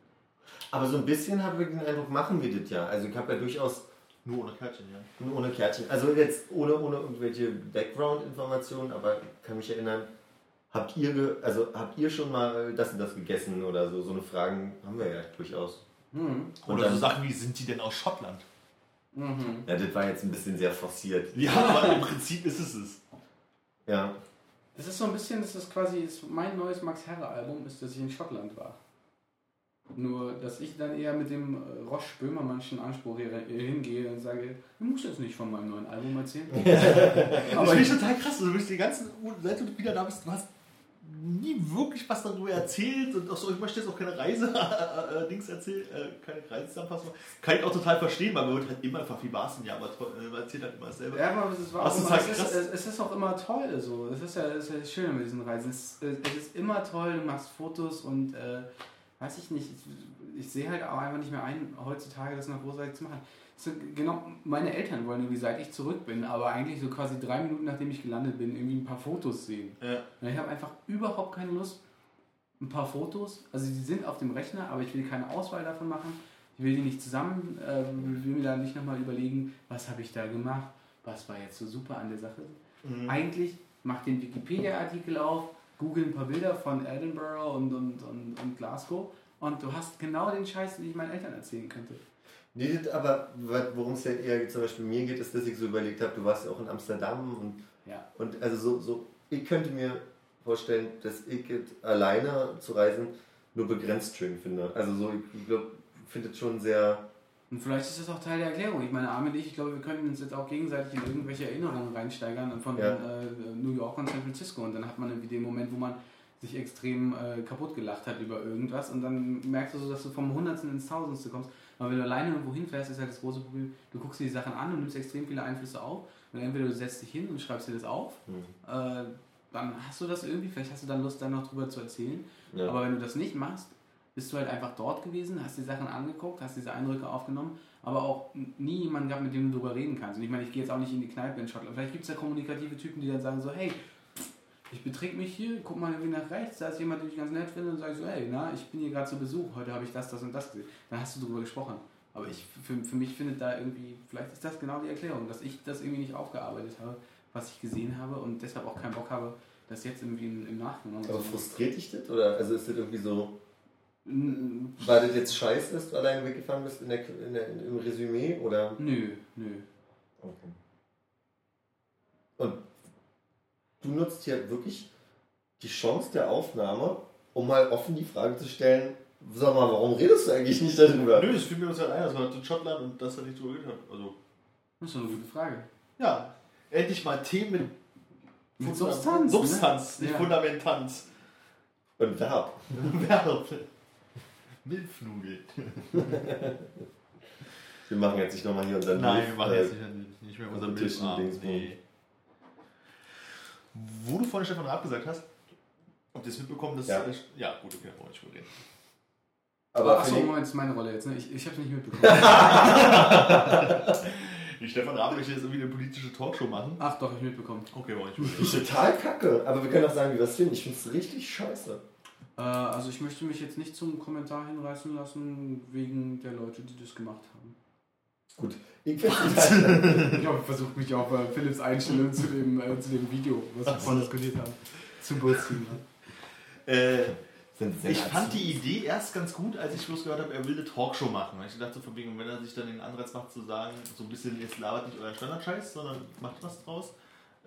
Aber so ein bisschen habe ich den Eindruck, machen wir das ja. Also ich habe ja durchaus Nur ohne Kärtchen, ja. nur ohne Kärtchen, also jetzt ohne, ohne irgendwelche Background-Informationen, aber ich kann mich erinnern, habt ihr, ge also habt ihr schon mal das und das gegessen oder so? So eine Fragen haben wir ja durchaus. Mhm. Und Oder so dann- Sachen wie, sind die denn aus Schottland? Mhm. Ja, das war jetzt ein bisschen sehr forciert. Ja, aber im Prinzip ist es es. Ja. Es ist so ein bisschen, das ist quasi ist mein neues Max Herre Album, ist, dass ich in Schottland war. Nur, dass ich dann eher mit dem äh, Roche Böhmermannschen Anspruch hier hier hingehe und sage, du musst jetzt nicht von meinem neuen Album erzählen. Aber das finde ich, ich total krass. Du bist die ganzen, seit du wieder da bist, du hast nie wirklich was darüber erzählt und auch so, ich möchte jetzt auch keine Reise-Dings erzählen, äh, keine Reisezusammenfassung. Kann ich auch total verstehen, weil man wird halt immer einfach wie war es denn ja, aber to- äh, man erzählt halt immer dasselbe. ja, aber es, war auch ist immer, halt es, ist, es ist auch immer toll so. Es ist ja, es ist ja schön mit diesen Reisen. Es, es ist immer toll, du machst Fotos und äh, weiß ich nicht, ich, ich sehe halt auch einfach nicht mehr ein, heutzutage das noch großartig zu machen. So, genau, meine Eltern wollen irgendwie, seit ich zurück bin, aber eigentlich so quasi drei Minuten nachdem ich gelandet bin, irgendwie ein paar Fotos sehen. Ja. Und ich habe einfach überhaupt keine Lust, ein paar Fotos. Also die sind auf dem Rechner, aber ich will keine Auswahl davon machen. Ich will die nicht zusammen, äh, will mir da nicht nochmal überlegen, was habe ich da gemacht, was war jetzt so super an der Sache. Mhm. Eigentlich mach den Wikipedia-Artikel auf, google ein paar Bilder von Edinburgh und, und, und, und Glasgow und du hast genau den Scheiß, den ich meinen Eltern erzählen könnte. Nee, aber worum es ja eher zum Beispiel mir geht, ist, dass ich so überlegt habe, du warst ja auch in Amsterdam und, Ja. und also so, so, ich könnte mir vorstellen, dass ich alleine zu reisen nur begrenzt schön finde. Also so, ich, ich glaube, finde es schon sehr, Und vielleicht ist das auch Teil der Erklärung. Ich meine, Armin und ich, ich glaube, wir können uns jetzt auch gegenseitig in irgendwelche Erinnerungen reinsteigern von Ja. äh, New York und San Francisco. Und dann hat man irgendwie den Moment, wo man sich extrem äh, kaputt gelacht hat über irgendwas. Und dann merkst du so, dass du vom Hundertsten ins Tausendste kommst. Aber wenn du alleine irgendwo hinfährst, ist halt das große Problem, du guckst dir die Sachen an und nimmst extrem viele Einflüsse auf. Und entweder du setzt dich hin und schreibst dir das auf, hm, äh, dann hast du das irgendwie, vielleicht hast du dann Lust, da noch drüber zu erzählen. ja. Aber wenn du das nicht machst, bist du halt einfach dort gewesen, hast die Sachen angeguckt, hast diese Eindrücke aufgenommen, aber auch nie jemanden gehabt, mit dem du drüber reden kannst. Und ich meine, ich gehe jetzt auch nicht in die Kneipe in Schottland. Vielleicht gibt es ja kommunikative Typen, die dann sagen so, hey, ich betrinke mich hier, guck mal irgendwie nach rechts, da ist jemand, den ich ganz nett finde und sage so, hey, na, ich bin hier gerade zu Besuch, heute habe ich das, das und das gesehen. Dann hast du drüber gesprochen. Aber ich, für, für mich findet da irgendwie, vielleicht ist das genau die Erklärung, dass ich das irgendwie nicht aufgearbeitet habe, was ich gesehen habe und deshalb auch keinen Bock habe, das jetzt irgendwie im, im Nachhinein aber frustriert dich das? Oder also ist das irgendwie so, weil das jetzt scheiße ist, du alleine weggefahren bist in der, in der, im Resümee? Oder? Nö, nö. Okay. Und du nutzt hier wirklich die Chance der Aufnahme, um mal offen die Frage zu stellen, sag mal, warum redest du eigentlich nicht darüber? Nö, das fiel mir uns halt ein, das war in Schottland und das hat nicht drüber geredet hat. Also, Das ist doch eine gute Frage. ja, endlich mal Themen mit, Mit Substanz, Substanz, ne? nicht Ja. Fundamentanz. Und Verb. Verb. Milfnudel. Wir machen jetzt nicht nochmal hier unseren Nein, Milf, wir machen äh, jetzt nicht, nicht mehr unser Competition Milfabend. Dingsbums. Nee. Wo du vorhin Stefan Raab gesagt hast, habt ihr es mitbekommen, dass. Ja. ja gut, okay, da wollen wir nicht drüber reden. Aber Achso, ich- Moment, das ist meine Rolle jetzt. Ne? Ich, ich habe es nicht mitbekommen. Die Stefan Raab möchte jetzt irgendwie eine politische Talkshow machen. Ach doch, ich habe mitbekommen. Okay, wollen wir nicht ich total kacke. Aber wir können auch sagen, wie wir es finden. Ich finde es richtig scheiße. Äh, also ich möchte mich jetzt nicht zum Kommentar hinreißen lassen, wegen der Leute, die das gemacht haben. Gut. Ich finde Ich habe versucht, mich auf äh, Philips Einstellung zu dem, äh, zu dem Video, was wir vorhin diskutiert haben, zu beziehen. Äh, ich fand die Idee erst ganz gut, als ich bloß gehört habe, er will eine Talkshow machen. Weil ich dachte, von wegen, wenn er sich dann den Anreiz macht, zu sagen, so ein bisschen, jetzt labert nicht euer Standardscheiß, sondern macht was draus,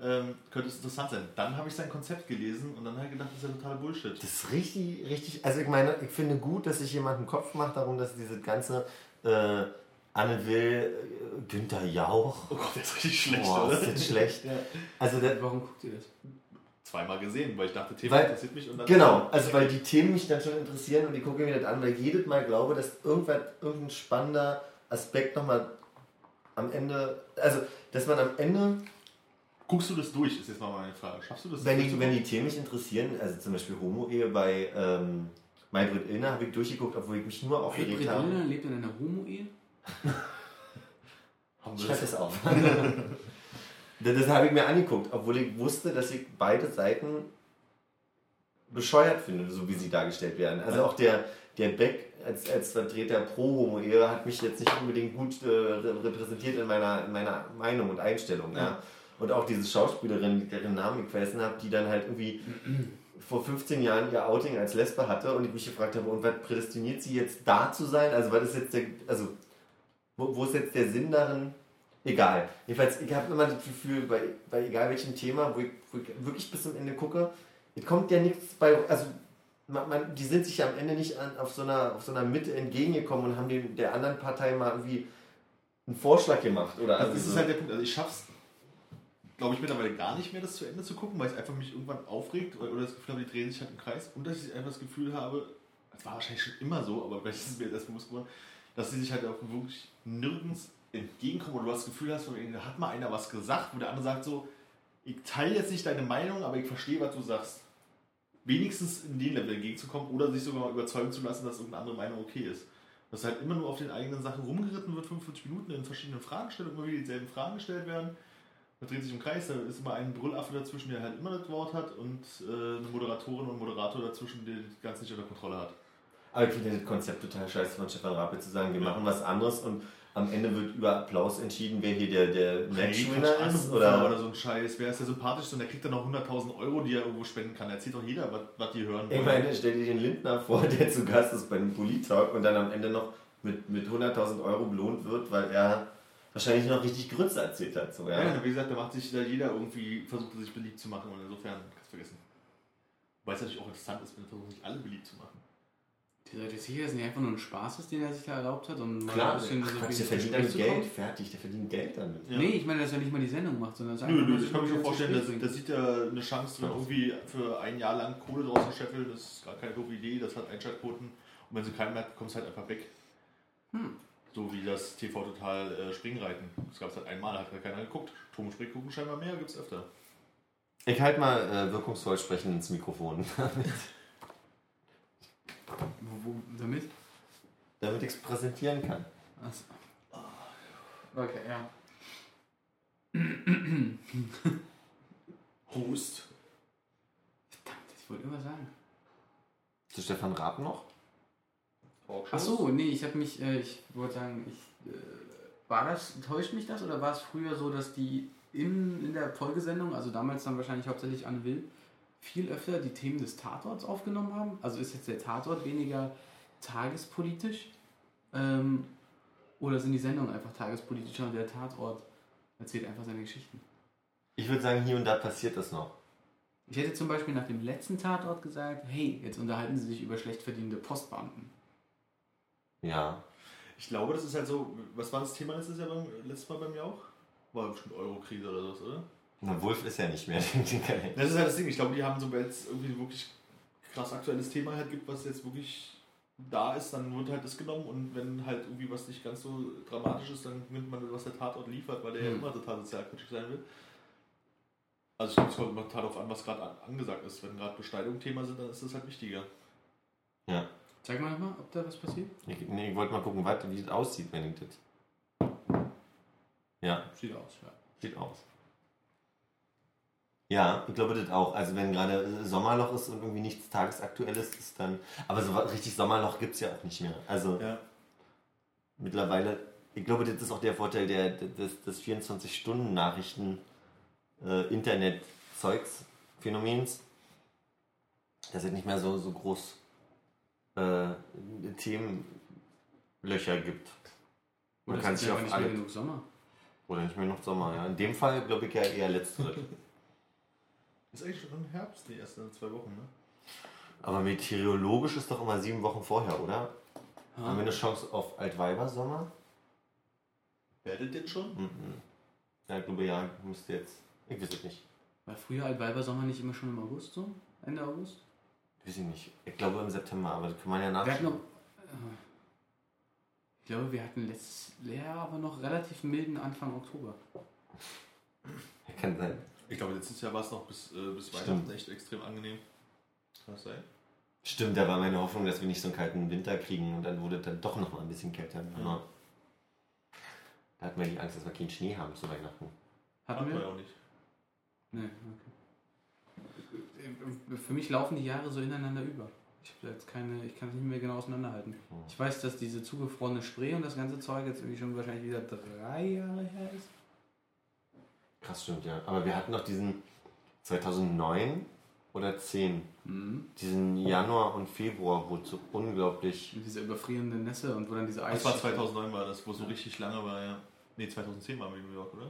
ähm, könnte es interessant sein. Dann habe ich sein Konzept gelesen und dann habe ich gedacht, das ist ja total Bullshit. Das ist richtig, richtig. Also ich meine, ich finde gut, dass sich jemand einen Kopf macht darum, dass diese ganze äh, Anne Will, äh, Günther Jauch. Oh Gott, der ist richtig schlecht, Boah, oder? ist das schlecht. Ja. Also der, Warum guckt ihr das? Zweimal gesehen, weil ich dachte, Thema Weil- interessiert mich. Und dann Genau, also weil die Themen mich dann schon interessieren und ich gucke mir das an, weil ich jedes Mal glaube, dass irgendwas, irgendein spannender Aspekt nochmal am Ende, also dass man am Ende, Guckst du das durch, ist jetzt mal meine Frage. Schaffst du das? wenn die, durchzugucken? wenn die Themen mich interessieren, also zum Beispiel Homo-Ehe bei ähm, Maybrit Illner habe ich durchgeguckt, obwohl ich mich nur aufgeregt habe. Illner lebt in einer Homo-Ehe? Schreib das? auf. das habe ich mir angeguckt, obwohl ich wusste, dass ich beide Seiten bescheuert finde, so wie sie dargestellt werden. Also auch der, der Beck als, als Vertreter pro Homo-Ehe hat mich jetzt nicht unbedingt gut äh, re- repräsentiert in meiner, in meiner Meinung und Einstellung. Ja. Ja. Und auch diese Schauspielerin, deren Namen ich vergessen habe, die dann halt irgendwie vor 15 Jahren ihr Outing als Lesbe hatte und ich mich gefragt habe, und was prädestiniert sie jetzt da zu sein? Also was ist jetzt der, also wo, wo ist jetzt der Sinn darin? Egal. Jedenfalls, ich habe immer das Gefühl, bei, bei egal welchem Thema, wo ich, wo ich wirklich bis zum Ende gucke, es kommt ja nichts bei, also man, man, die sind sich ja am Ende nicht an, auf, so einer, auf so einer Mitte entgegengekommen und haben dem, der anderen Partei mal irgendwie einen Vorschlag gemacht. Oder Also das ist so. halt der Punkt. Also ich schaff's, glaube ich, mittlerweile gar nicht mehr, das zu Ende zu gucken, weil es einfach mich irgendwann aufregt oder oder das Gefühl habe, die drehen sich halt im Kreis und dass ich einfach das Gefühl habe, es war wahrscheinlich schon immer so, aber vielleicht ist es mir jetzt erst bewusst geworden, dass sie sich halt auch wirklich nirgends entgegenkommen und du das Gefühl hast, von da hat mal einer was gesagt, wo der andere sagt so, ich teile jetzt nicht deine Meinung, aber ich verstehe, was du sagst. Wenigstens in den Level entgegenzukommen oder sich sogar mal überzeugen zu lassen, dass irgendeine andere Meinung okay ist. Dass halt immer nur auf den eigenen Sachen rumgeritten wird, 45 Minuten in verschiedenen Fragestellungen, immer wieder dieselben Fragen gestellt werden. Man dreht sich im Kreis, da ist immer ein Brüllaffe dazwischen, der halt immer das Wort hat und äh, eine Moderatorin und Moderator dazwischen, der das Ganze nicht unter Kontrolle hat. Aber ich finde das Konzept total scheiße von Stefan Rappe zu sagen, wir machen was anderes und am Ende wird über Applaus entschieden, wer hier der, der Matchwinner Hey, ist. oder, Oder, so ein Scheiß. Wer ist der sympathischste und der kriegt dann noch 100.000 Euro, die er irgendwo spenden kann. Erzählt doch jeder, was, was die hören ich meine, stell dir den Lindner vor, der zu Gast ist bei dem Polit-Talk und dann am Ende noch mit, mit 100.000 Euro belohnt wird, weil er wahrscheinlich noch richtig Grütze erzählt hat. So, ja. Ja, wie gesagt, da macht sich da jeder irgendwie, versucht er sich beliebt zu machen und insofern kannst du vergessen. Weil es natürlich auch interessant ist, wenn er versucht, sich alle beliebt zu machen. Seid ihr sicher, dass es nicht einfach nur ein Spaß ist, den er sich da erlaubt hat? Und Klar, ein bisschen so Quatsch, der verdient damit Geld, kommen? fertig, der verdient Geld damit. Ja. Nee, ich meine, dass er nicht mal die Sendung macht, sondern ist Nö, einfach nö, ich kann mir schon vorstellen, da sieht er eine Chance drin, irgendwie für ein Jahr lang Kohle draus zu scheffeln. Das ist gar keine doofe Idee, das hat Einschaltquoten. Und wenn sie keinen mehr hat, kommt es halt einfach weg. Hm. So wie das TV Total äh, Springreiten. Das gab es halt einmal, hat gar keiner geguckt. Tom Spring gucken scheinbar mehr, gibt es öfter. Ich halte mal äh, wirkungsvoll sprechen ins Mikrofon, Wo, wo, damit? damit ich es präsentieren kann. Achso. Okay, ja. Host. Verdammt, ich wollte immer sagen. Zu Stefan Raab noch? Ach so, nee, ich habe mich, äh, ich wollte sagen, ich, äh, war das, täuscht mich das oder war es früher so, dass die in, in der Folgesendung, also damals dann wahrscheinlich hauptsächlich Anne Will, viel öfter die Themen des Tatorts aufgenommen haben? Also ist jetzt der Tatort weniger tagespolitisch? Ähm, oder sind die Sendungen einfach tagespolitischer und der Tatort erzählt einfach seine Geschichten? Ich würde sagen, hier und da passiert das noch. Ich hätte zum Beispiel nach dem letzten Tatort gesagt, hey, jetzt unterhalten sie sich über schlecht verdienende Postbeamten. Ja. Ich glaube, das ist halt so. Was war das Thema letztes, Jahr beim, letztes Mal bei mir auch? War bestimmt Euro-Krise oder sowas, oder? Na, Wolf ist ja nicht mehr. Den Das ist halt das Ding. Ich glaube, die haben so, wenn es irgendwie ein wirklich krass aktuelles Thema halt gibt, was jetzt wirklich da ist, dann wird halt das genommen und wenn halt irgendwie was nicht ganz so dramatisch ist, dann nimmt man, was der Tatort liefert, weil der ja Hm. immer total sozialkritisch sein will. Also ich glaube, es kommt immer total darauf an, was gerade an, angesagt ist. Wenn gerade Beschneidung Thema sind, dann ist das halt wichtiger. ja. Sag mal nochmal, ob da was passiert? Ich, nee, ich wollte mal gucken, wie es aussieht, wenn ich das. Ja, Sieht aus, ja. sieht aus. Ja, ich glaube das auch. Also wenn gerade Sommerloch ist und irgendwie nichts Tagesaktuelles ist, dann. Aber so richtig Sommerloch gibt es ja auch nicht mehr. Also Ja. mittlerweile, ich glaube, das ist auch der Vorteil der, des, des 24-Stunden-Nachrichten äh, dass es nicht mehr so, so groß äh, Themenlöcher gibt. Man Oder kann sich auf nicht alle. mehr genug Sommer. Oder nicht mehr noch Sommer, ja. In dem Fall glaube ich ja eher letztere. Ist eigentlich schon im Herbst, die ersten zwei Wochen, ne? Aber meteorologisch ist doch immer sieben Wochen vorher, oder? Ah. Haben wir eine Chance auf Altweiber-Sommer? Werdet denn schon? Mhm. Ja, ich glaube ja, müsste jetzt. Ich weiß es nicht. War früher Altweibersommer nicht immer schon im August so? Ende August? Weiß ich nicht. Ich glaube im September, aber das kann man ja Wir hatten nachschauen. noch. äh, Ich glaube, wir hatten letztes Jahr aber noch relativ milden Anfang Oktober. Kann sein. Ich glaube, letztes Jahr war es noch bis, äh, bis Stimmt. Weihnachten echt extrem angenehm. Kann das sein? Stimmt, da war meine Hoffnung, dass wir nicht so einen kalten Winter kriegen und dann wurde es dann doch noch mal ein bisschen kälter. Januar. Da hatten wir die Angst, dass wir keinen Schnee haben zu Weihnachten. Hatten Hatten wir wir? auch nicht. Nee, okay. Für mich laufen die Jahre so ineinander über. Ich habe jetzt keine, ich kann es nicht mehr genau auseinanderhalten. Hm. Ich weiß, dass diese zugefrorene Spree und das ganze Zeug jetzt irgendwie schon wahrscheinlich wieder drei Jahre her ist. Krass, stimmt, ja. Aber wir hatten noch diesen 2009 oder 10, Mhm. diesen Januar und Februar, wo es so unglaublich. Und diese überfrierende Nässe und wo dann diese Eis. Das war 2009 war das, wo es so richtig lange war, ja. Ne, 2010 waren wir in New York, oder?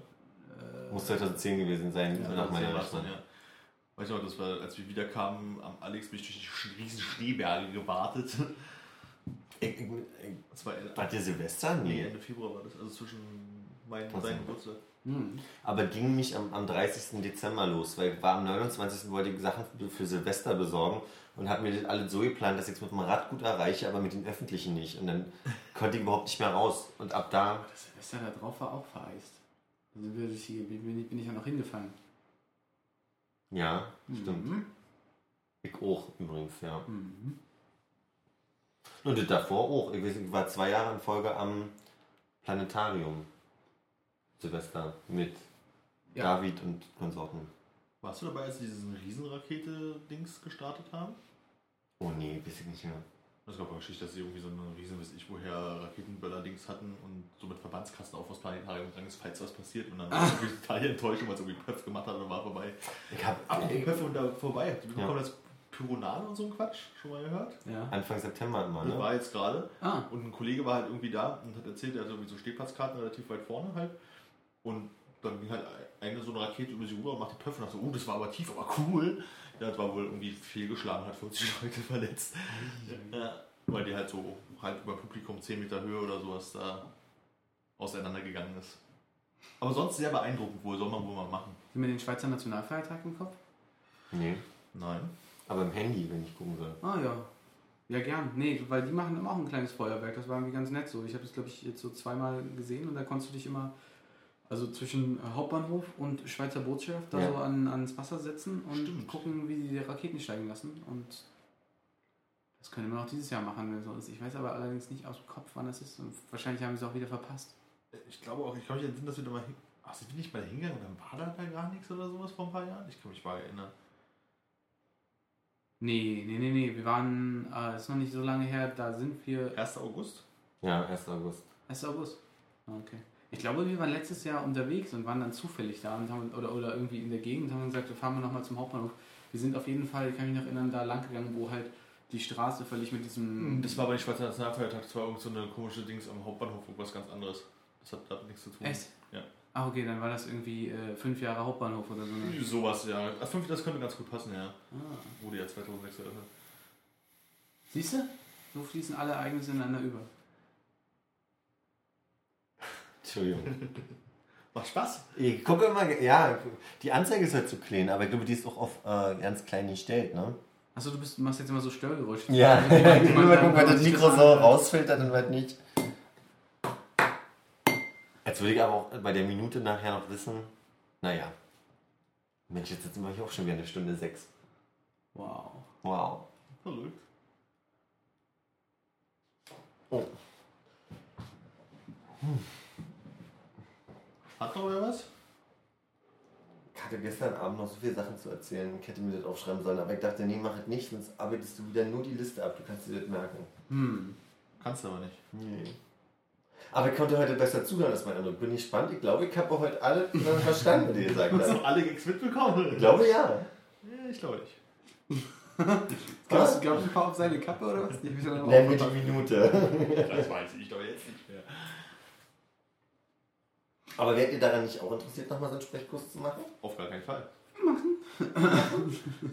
Äh, Muss 2010 gewesen sein, Ja, nach meiner 2010 war's dann, Rechnung. ja. Weiß ich noch, das war, als wir wieder kamen, am Alex bin ich durch die riesen Schneeberge gewartet. Ich, ich, ich, Das war Wart ihr Silvester? nee. Ende Februar war das, also zwischen meinem und seinem Geburtstag. Mhm. Aber ging mich am, am 30. Dezember los, weil ich war am 29. wollte ich Sachen für, für Silvester besorgen und habe mir das alles so geplant, dass ich es mit dem Rad gut erreiche, aber mit den Öffentlichen nicht. Und dann konnte ich überhaupt nicht mehr raus. Und ab da, Das Silvester da drauf war auch vereist. Die, bin, ich- bin ich ja noch hingefallen. ja, stimmt. Mhm. Ich auch übrigens, ja. Mhm. Und das davor auch. Ich, weiß, ich war zwei Jahre in Folge am Planetarium. Silvester mit Ja. David und Konsorten. Warst du dabei, als sie diesen Riesenrakete-Dings gestartet haben? Oh nee, weiß ich nicht mehr. Das gab eine Geschichte, dass sie irgendwie so eine riesen, weiß ich woher, Raketenböller-Dings hatten und so mit Verbandskasten auf das Planetarium gegangen ist, falls was passiert. Und dann war ich wirklich total enttäuscht, weil es irgendwie Pöpf gemacht hat und war vorbei. Ich habe Apropos Pöpfe und da vorbei. Habt ihr Ja. mitbekommen, das Pyronale und so ein Quatsch? Schon mal gehört? Ja. Anfang September immer, Das ne? war jetzt gerade. Ah, Und ein Kollege war halt irgendwie da und hat erzählt, er hatte irgendwie so Stehplatzkarten relativ weit vorne halt. Und dann ging halt eine so eine Rakete über sie rüber und machte dachte so, oh, das war aber tief, aber cool. Ja, das war wohl irgendwie fehlgeschlagen, hat 40 Leute verletzt. Ja, weil die halt so halt über Publikum 10 Meter Höhe oder sowas da auseinandergegangen ist. Aber sonst sehr beeindruckend wohl, soll man wohl mal machen. haben wir den Schweizer Nationalfeiertag im Kopf? Nee. Nein. Aber im Handy, wenn ich gucken soll. Ah ja. Ja, gern. Nee, weil die machen immer auch ein kleines Feuerwerk. Das war irgendwie ganz nett so. Ich habe das, glaube ich, jetzt so zweimal gesehen und da konntest du dich immer, also zwischen äh, Hauptbahnhof und Schweizer Botschaft, da Ja. so an, ans Wasser setzen und Stimmt. gucken, wie die die Raketen steigen lassen. Und das können wir auch dieses Jahr machen, wenn es so ist. Ich weiß aber allerdings nicht aus dem Kopf, wann das ist. Und wahrscheinlich haben sie es auch wieder verpasst. Ich glaube auch, ich kann mich erinnern, dass wir da mal hin. Ach, sind wir nicht mal hingegangen dann war da, da gar nichts oder sowas vor ein paar Jahren? Ich kann mich mal erinnern. Nee, nee, nee, nee. Wir waren, äh, ist noch nicht so lange her, da sind wir 1. August? Ja, 1. August. 1. August. Ah, Okay. Ich glaube, wir waren letztes Jahr unterwegs und waren dann zufällig da und haben, oder, oder irgendwie in der Gegend und haben gesagt, wir fahren wir nochmal zum Hauptbahnhof. Wir sind auf jeden Fall, ich kann mich noch erinnern, da lang gegangen, wo halt die Straße völlig mit diesem. Das war aber nicht Schweizer Nationalfeiertag, das war irgend so eine komische Dings am Hauptbahnhof, irgendwas ganz anderes. Das hat damit nichts zu tun. Echt? Ja. Ah, okay, dann war das irgendwie äh, fünf Jahre Hauptbahnhof oder so. Ne? Sowas, ja. Ach, fünf, das könnte ganz gut passen, ja. Ah. Wurde ja 2006 eröffnet. Siehst du? So fließen alle Ereignisse ineinander über. Entschuldigung. Macht Spaß. Ich gucke immer, ja, die Anzeige ist halt zu klein, aber ich glaube, die ist auch auf äh, ganz klein gestellt, ne? Achso, du bist, machst jetzt immer so Störgeräusche. Ja, ich will mal gucken, weil dann das Mikro so rausfiltert und was nicht. Jetzt würde ich aber auch bei der Minute nachher noch wissen, naja. Mensch, jetzt sitzen wir hier auch schon wieder eine Stunde sechs. Wow. Wow. Verrückt. Oh. Hat noch wer was? Ich hatte gestern Abend noch so viele Sachen zu erzählen. Ich hätte mir das aufschreiben sollen, aber ich dachte, nee, mach es nicht, sonst arbeitest du wieder nur die Liste ab. Du kannst dir das merken. Hm. Kannst du aber nicht. Nee. Aber ich konnte heute besser zuhören als mein Eindruck. Bin ich gespannt. Ich glaube, ich habe heute alle verstanden, was ihr gesagt Hast du alle Gags mitbekommen? Ich glaube ja. Ja, ich glaube nicht. Glaubst, glaubst du, ein paar auf seine Kappe oder was? Die Nenn mir die Minute. Das weiß ich doch jetzt nicht mehr. Aber wärt ihr daran nicht auch interessiert, nochmal so einen Sprechkurs zu machen? Auf gar keinen Fall.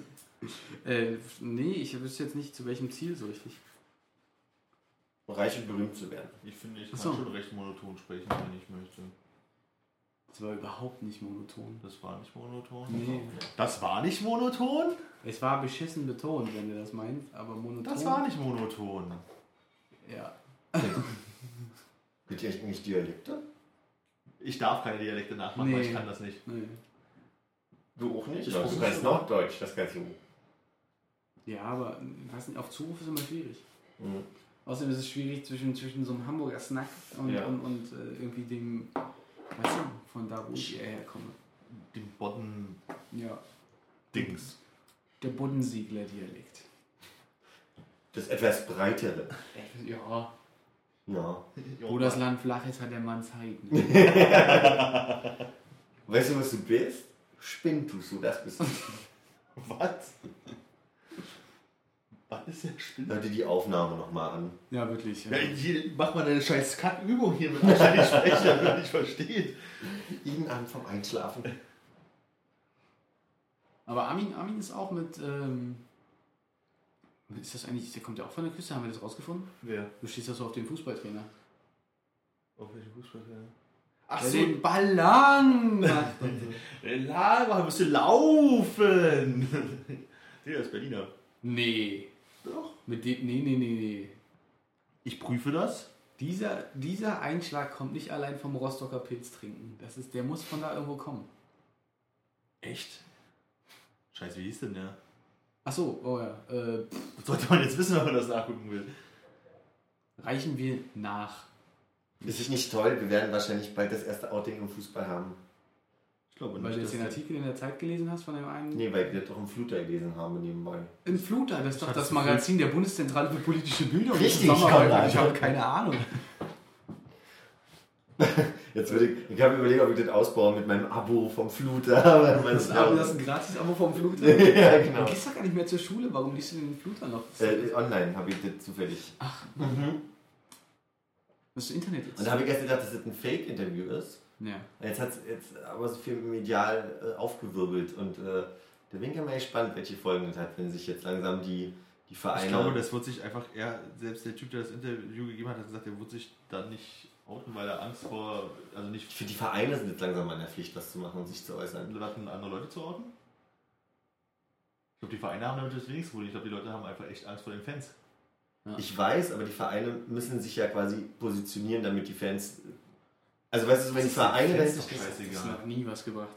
Äh, nee, ich wüsste jetzt nicht, zu welchem Ziel so richtig. Reich und berühmt zu werden. Ich finde, ich kann so. schon recht monoton sprechen, wenn ich möchte. Das war überhaupt nicht monoton. Das war nicht monoton. Nee. Das war nicht monoton? Es war beschissen betont, wenn du das meinst, aber monoton. Das war nicht monoton. Ja. Bitte echt nicht Dialekte? Ich darf keine Dialekte nachmachen, weil Nee. ich kann das nicht. Nee. Du auch nicht? Ich versuch's du kannst. Norddeutsch, das kannst du. Ja, aber weiß nicht, auf Zuruf ist immer schwierig. Mhm. Außerdem ist es schwierig zwischen, zwischen so einem Hamburger Snack und, Ja. und, und äh, irgendwie dem, weißt du, von da, wo ich eher herkomme. Den Bodden-Dings. Ja, der Boddensiegler-Dialekt. Das etwas breitere. Ja, Ja. wo das Land flach ist, hat der Mann Zeit. Ne? Weißt du, was du bist? Spinntust du, das bist du. Was? Was ist der Spinner? Hör dir die Aufnahme nochmal an. Ja, wirklich. Ja, hier, mach mal eine scheiß Kackübung hier mit anständig sprechen, damit man nicht versteht. Jeden Abend vom Einschlafen. Aber Armin, Armin ist auch mit, ähm, ist das eigentlich, der kommt ja auch von der Küste, haben wir das rausgefunden? Wer? Du stehst ja so auf den Fußballtrainer. Auf welchen Fußball? Ach Der so, den Ball lang. Lager, musst du laufen. Der ist Berliner. Nee. Doch. Mit dem, nee, nee, nee, nee. Ich prüfe das. Dieser, dieser Einschlag kommt nicht allein vom Rostocker Pilz trinken. Das ist, der muss von da irgendwo kommen. Echt? Scheiße, wie hieß denn der? Ach so, oh ja. Äh, Das sollte man jetzt wissen, wenn man das nachgucken will. reichen wir nach. Ist es nicht toll? Wir werden wahrscheinlich bald das erste Outing im Fußball haben. Ich glaube Weil du jetzt den Artikel in der Zeit gelesen hast von dem einen. Nee, weil wir doch im Fluter gelesen haben nebenbei. Ein Fluter, das ist doch das Magazin der Bundeszentrale für politische Bildung. Richtig. Ich habe keine Ahnung. Jetzt würde ich, ich habe überlegt, ob ich das ausbaue mit meinem Abo vom Fluter. aber mein Das ist aber das ist ein Gratis-Abo vom Fluter. ja, Du genau. gehst doch gar nicht mehr zur Schule. Warum liest du den Fluter noch? Äh, online habe ich das zufällig. Ach, Mhm. das ist Internet jetzt. Und da habe ich erst gedacht, dass das ein Fake-Interview ist. ja. Jetzt hat es jetzt aber so viel medial äh, aufgewirbelt und äh, da bin ich ja mal gespannt, welche Folgen das hat, wenn sich jetzt langsam die, die Vereine. Ich glaube, das wird sich einfach, er, selbst der Typ, der das Interview gegeben hat, hat gesagt, er wird sich dann nicht outen, weil er Angst vor, also nicht für die Vereine sind jetzt langsam an der Pflicht, was zu machen und sich zu äußern. lassen, andere Leute zu outen. Ich glaube, die Vereine haben damit das wenigste Problem. Ich glaube, die Leute haben einfach echt Angst vor den Fans. Ich weiß, aber die Vereine müssen sich ja quasi positionieren, damit die Fans. Also weißt du, wenn die Vereine Fans dahinter doch stehen. Das hat scheißegal. noch nie was gebracht.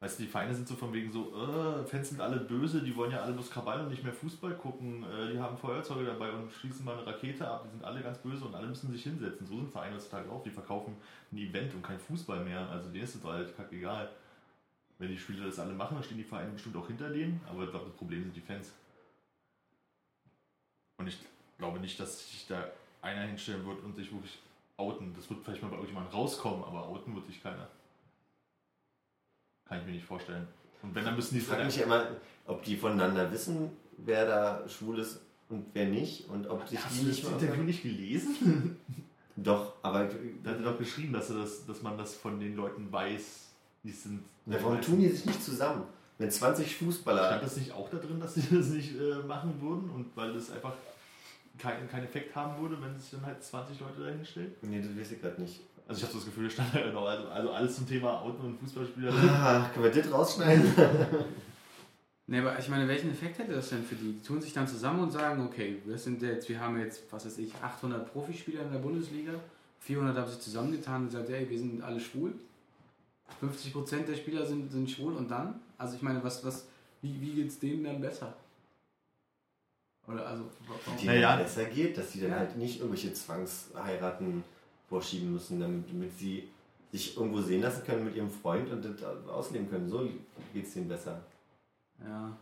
Weißt du, die Vereine sind so von wegen so, äh, Fans sind alle böse, die wollen ja alle bloß Krawall und nicht mehr Fußball gucken, äh, die haben Feuerzeuge dabei und schießen mal eine Rakete ab, die sind alle ganz böse und alle müssen sich hinsetzen. So sind Vereine heutzutage auch, die verkaufen ein Event und kein Fußball mehr, also denen ist es halt kackegal. Wenn die Spieler das alle machen, dann stehen die Vereine bestimmt auch hinter denen, aber ich glaube, das Problem sind die Fans. Und ich glaube nicht, dass sich da einer hinstellen wird und sich wirklich outen. Das wird vielleicht mal bei irgendjemandem rauskommen, aber outen wird sich keiner. Kann ich mir nicht vorstellen. Und wenn, dann müssen die Ich frage mich ja immer, ob die voneinander wissen, wer da schwul ist und wer nicht und ob sich Hast die du das nicht mal- Interview nicht gelesen? Doch, aber Da hat er doch geschrieben, dass, er das, dass man das von den Leuten weiß, die sind. ja, warum tun die sich nicht zusammen? Wenn 20 Fußballer. Stand das nicht auch da drin, dass sie das nicht äh, machen würden und weil das einfach keinen keinen Effekt haben würde, wenn sich dann halt 20 Leute dahin stellen? Nee, das weiß ich gerade nicht. Also ich habe so das Gefühl, da stand halt noch, also, also alles zum Thema Auto und Fußballspieler. Ah, können wir das rausschneiden? Ne, aber ich meine, welchen Effekt hätte das denn für die? Die tun sich dann zusammen und sagen, okay, wir sind jetzt, wir haben jetzt, was weiß ich, 800 Profispieler in der Bundesliga, 400 haben sich zusammengetan und gesagt, ey, wir sind alle schwul. 50% der Spieler sind, sind schwul und dann? Also ich meine, was, was, wie, wie geht's denen dann besser? Oder also, warum? Die Naja. dann besser geht, dass sie dann Ja. halt nicht irgendwelche Zwangsheiraten vorschieben müssen, damit, damit sie sich irgendwo sehen lassen können mit ihrem Freund und das ausleben können. So geht es denen besser. ja.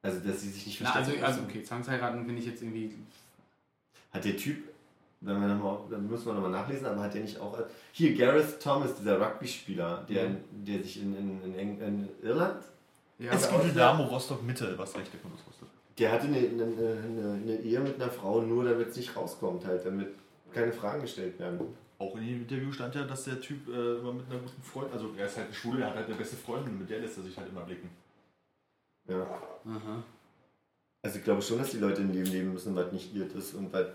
Also, dass sie sich nicht Na, also, also okay, Zwangsheiraten finde ich jetzt irgendwie. Hat der Typ, wenn wir noch mal, dann müssen wir nochmal nachlesen, aber hat der nicht auch. Hier, Gareth Thomas, dieser Rugby-Spieler, der, der sich in, in, in, Eng- in Irland, Ja, Es gibt Dynamo Rostock Mitte, was recht der Kundus Rostock. der hatte eine, eine, eine, eine Ehe mit einer Frau, nur damit es nicht rauskommt, halt, damit keine Fragen gestellt werden. Auch in dem Interview stand ja, dass der Typ äh, immer mit einer guten Freundin, also er ist halt ein Schwule, er hat halt eine beste Freundin, mit der lässt er sich halt immer blicken. Ja. Aha. Also ich glaube schon, dass die Leute ein Leben leben müssen, was nicht ihrt ist und was,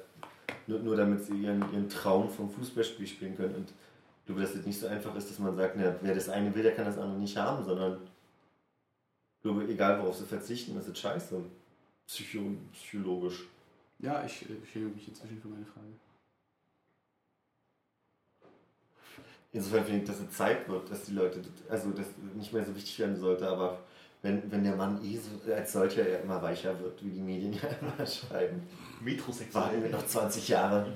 nur, nur damit sie ihren, ihren Traum vom Fußballspiel spielen können. Und ich glaube, dass das nicht so einfach ist, dass man sagt, na, wer das eine will, der kann das andere nicht haben, sondern ich glaube, egal worauf sie verzichten, das ist scheiße. Psycho psychologisch. Ja, ich äh, schäme mich inzwischen für meine Frage. Insofern finde ich, dass es Zeit wird, dass die Leute, also das nicht mehr so wichtig werden sollte, aber wenn, wenn der Mann eh so, als solcher ja immer weicher wird, wie die Medien ja immer schreiben, warten wir noch 20 Jahre.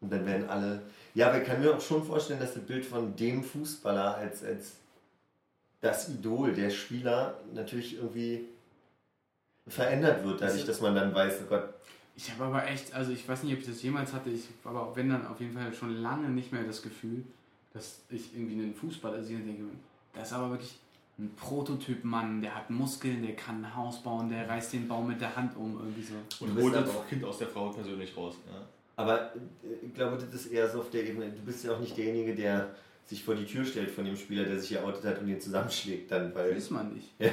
Und dann werden alle. Ja, aber ich kann mir auch schon vorstellen, dass das Bild von dem Fußballer als, als das Idol, der Spieler, natürlich irgendwie verändert wird, dadurch, dass man dann weiß, oh Gott, Ich habe aber echt, also ich weiß nicht, ob ich das jemals hatte, ich aber auch wenn dann auf jeden Fall schon lange nicht mehr das Gefühl, dass ich irgendwie einen Fußballer sehe und denke, das ist aber wirklich ein Prototyp-Mann, der hat Muskeln, der kann ein Haus bauen, der reißt den Baum mit der Hand um, irgendwie so. Und Du holt das Kind aus der Frau persönlich raus. Ja. Aber äh, ich glaube, das ist eher so auf der Ebene. Du bist ja auch nicht derjenige, der sich vor die Tür stellt von dem Spieler, der sich geoutet hat und ihn zusammenschlägt dann, weil Weiß man nicht. ich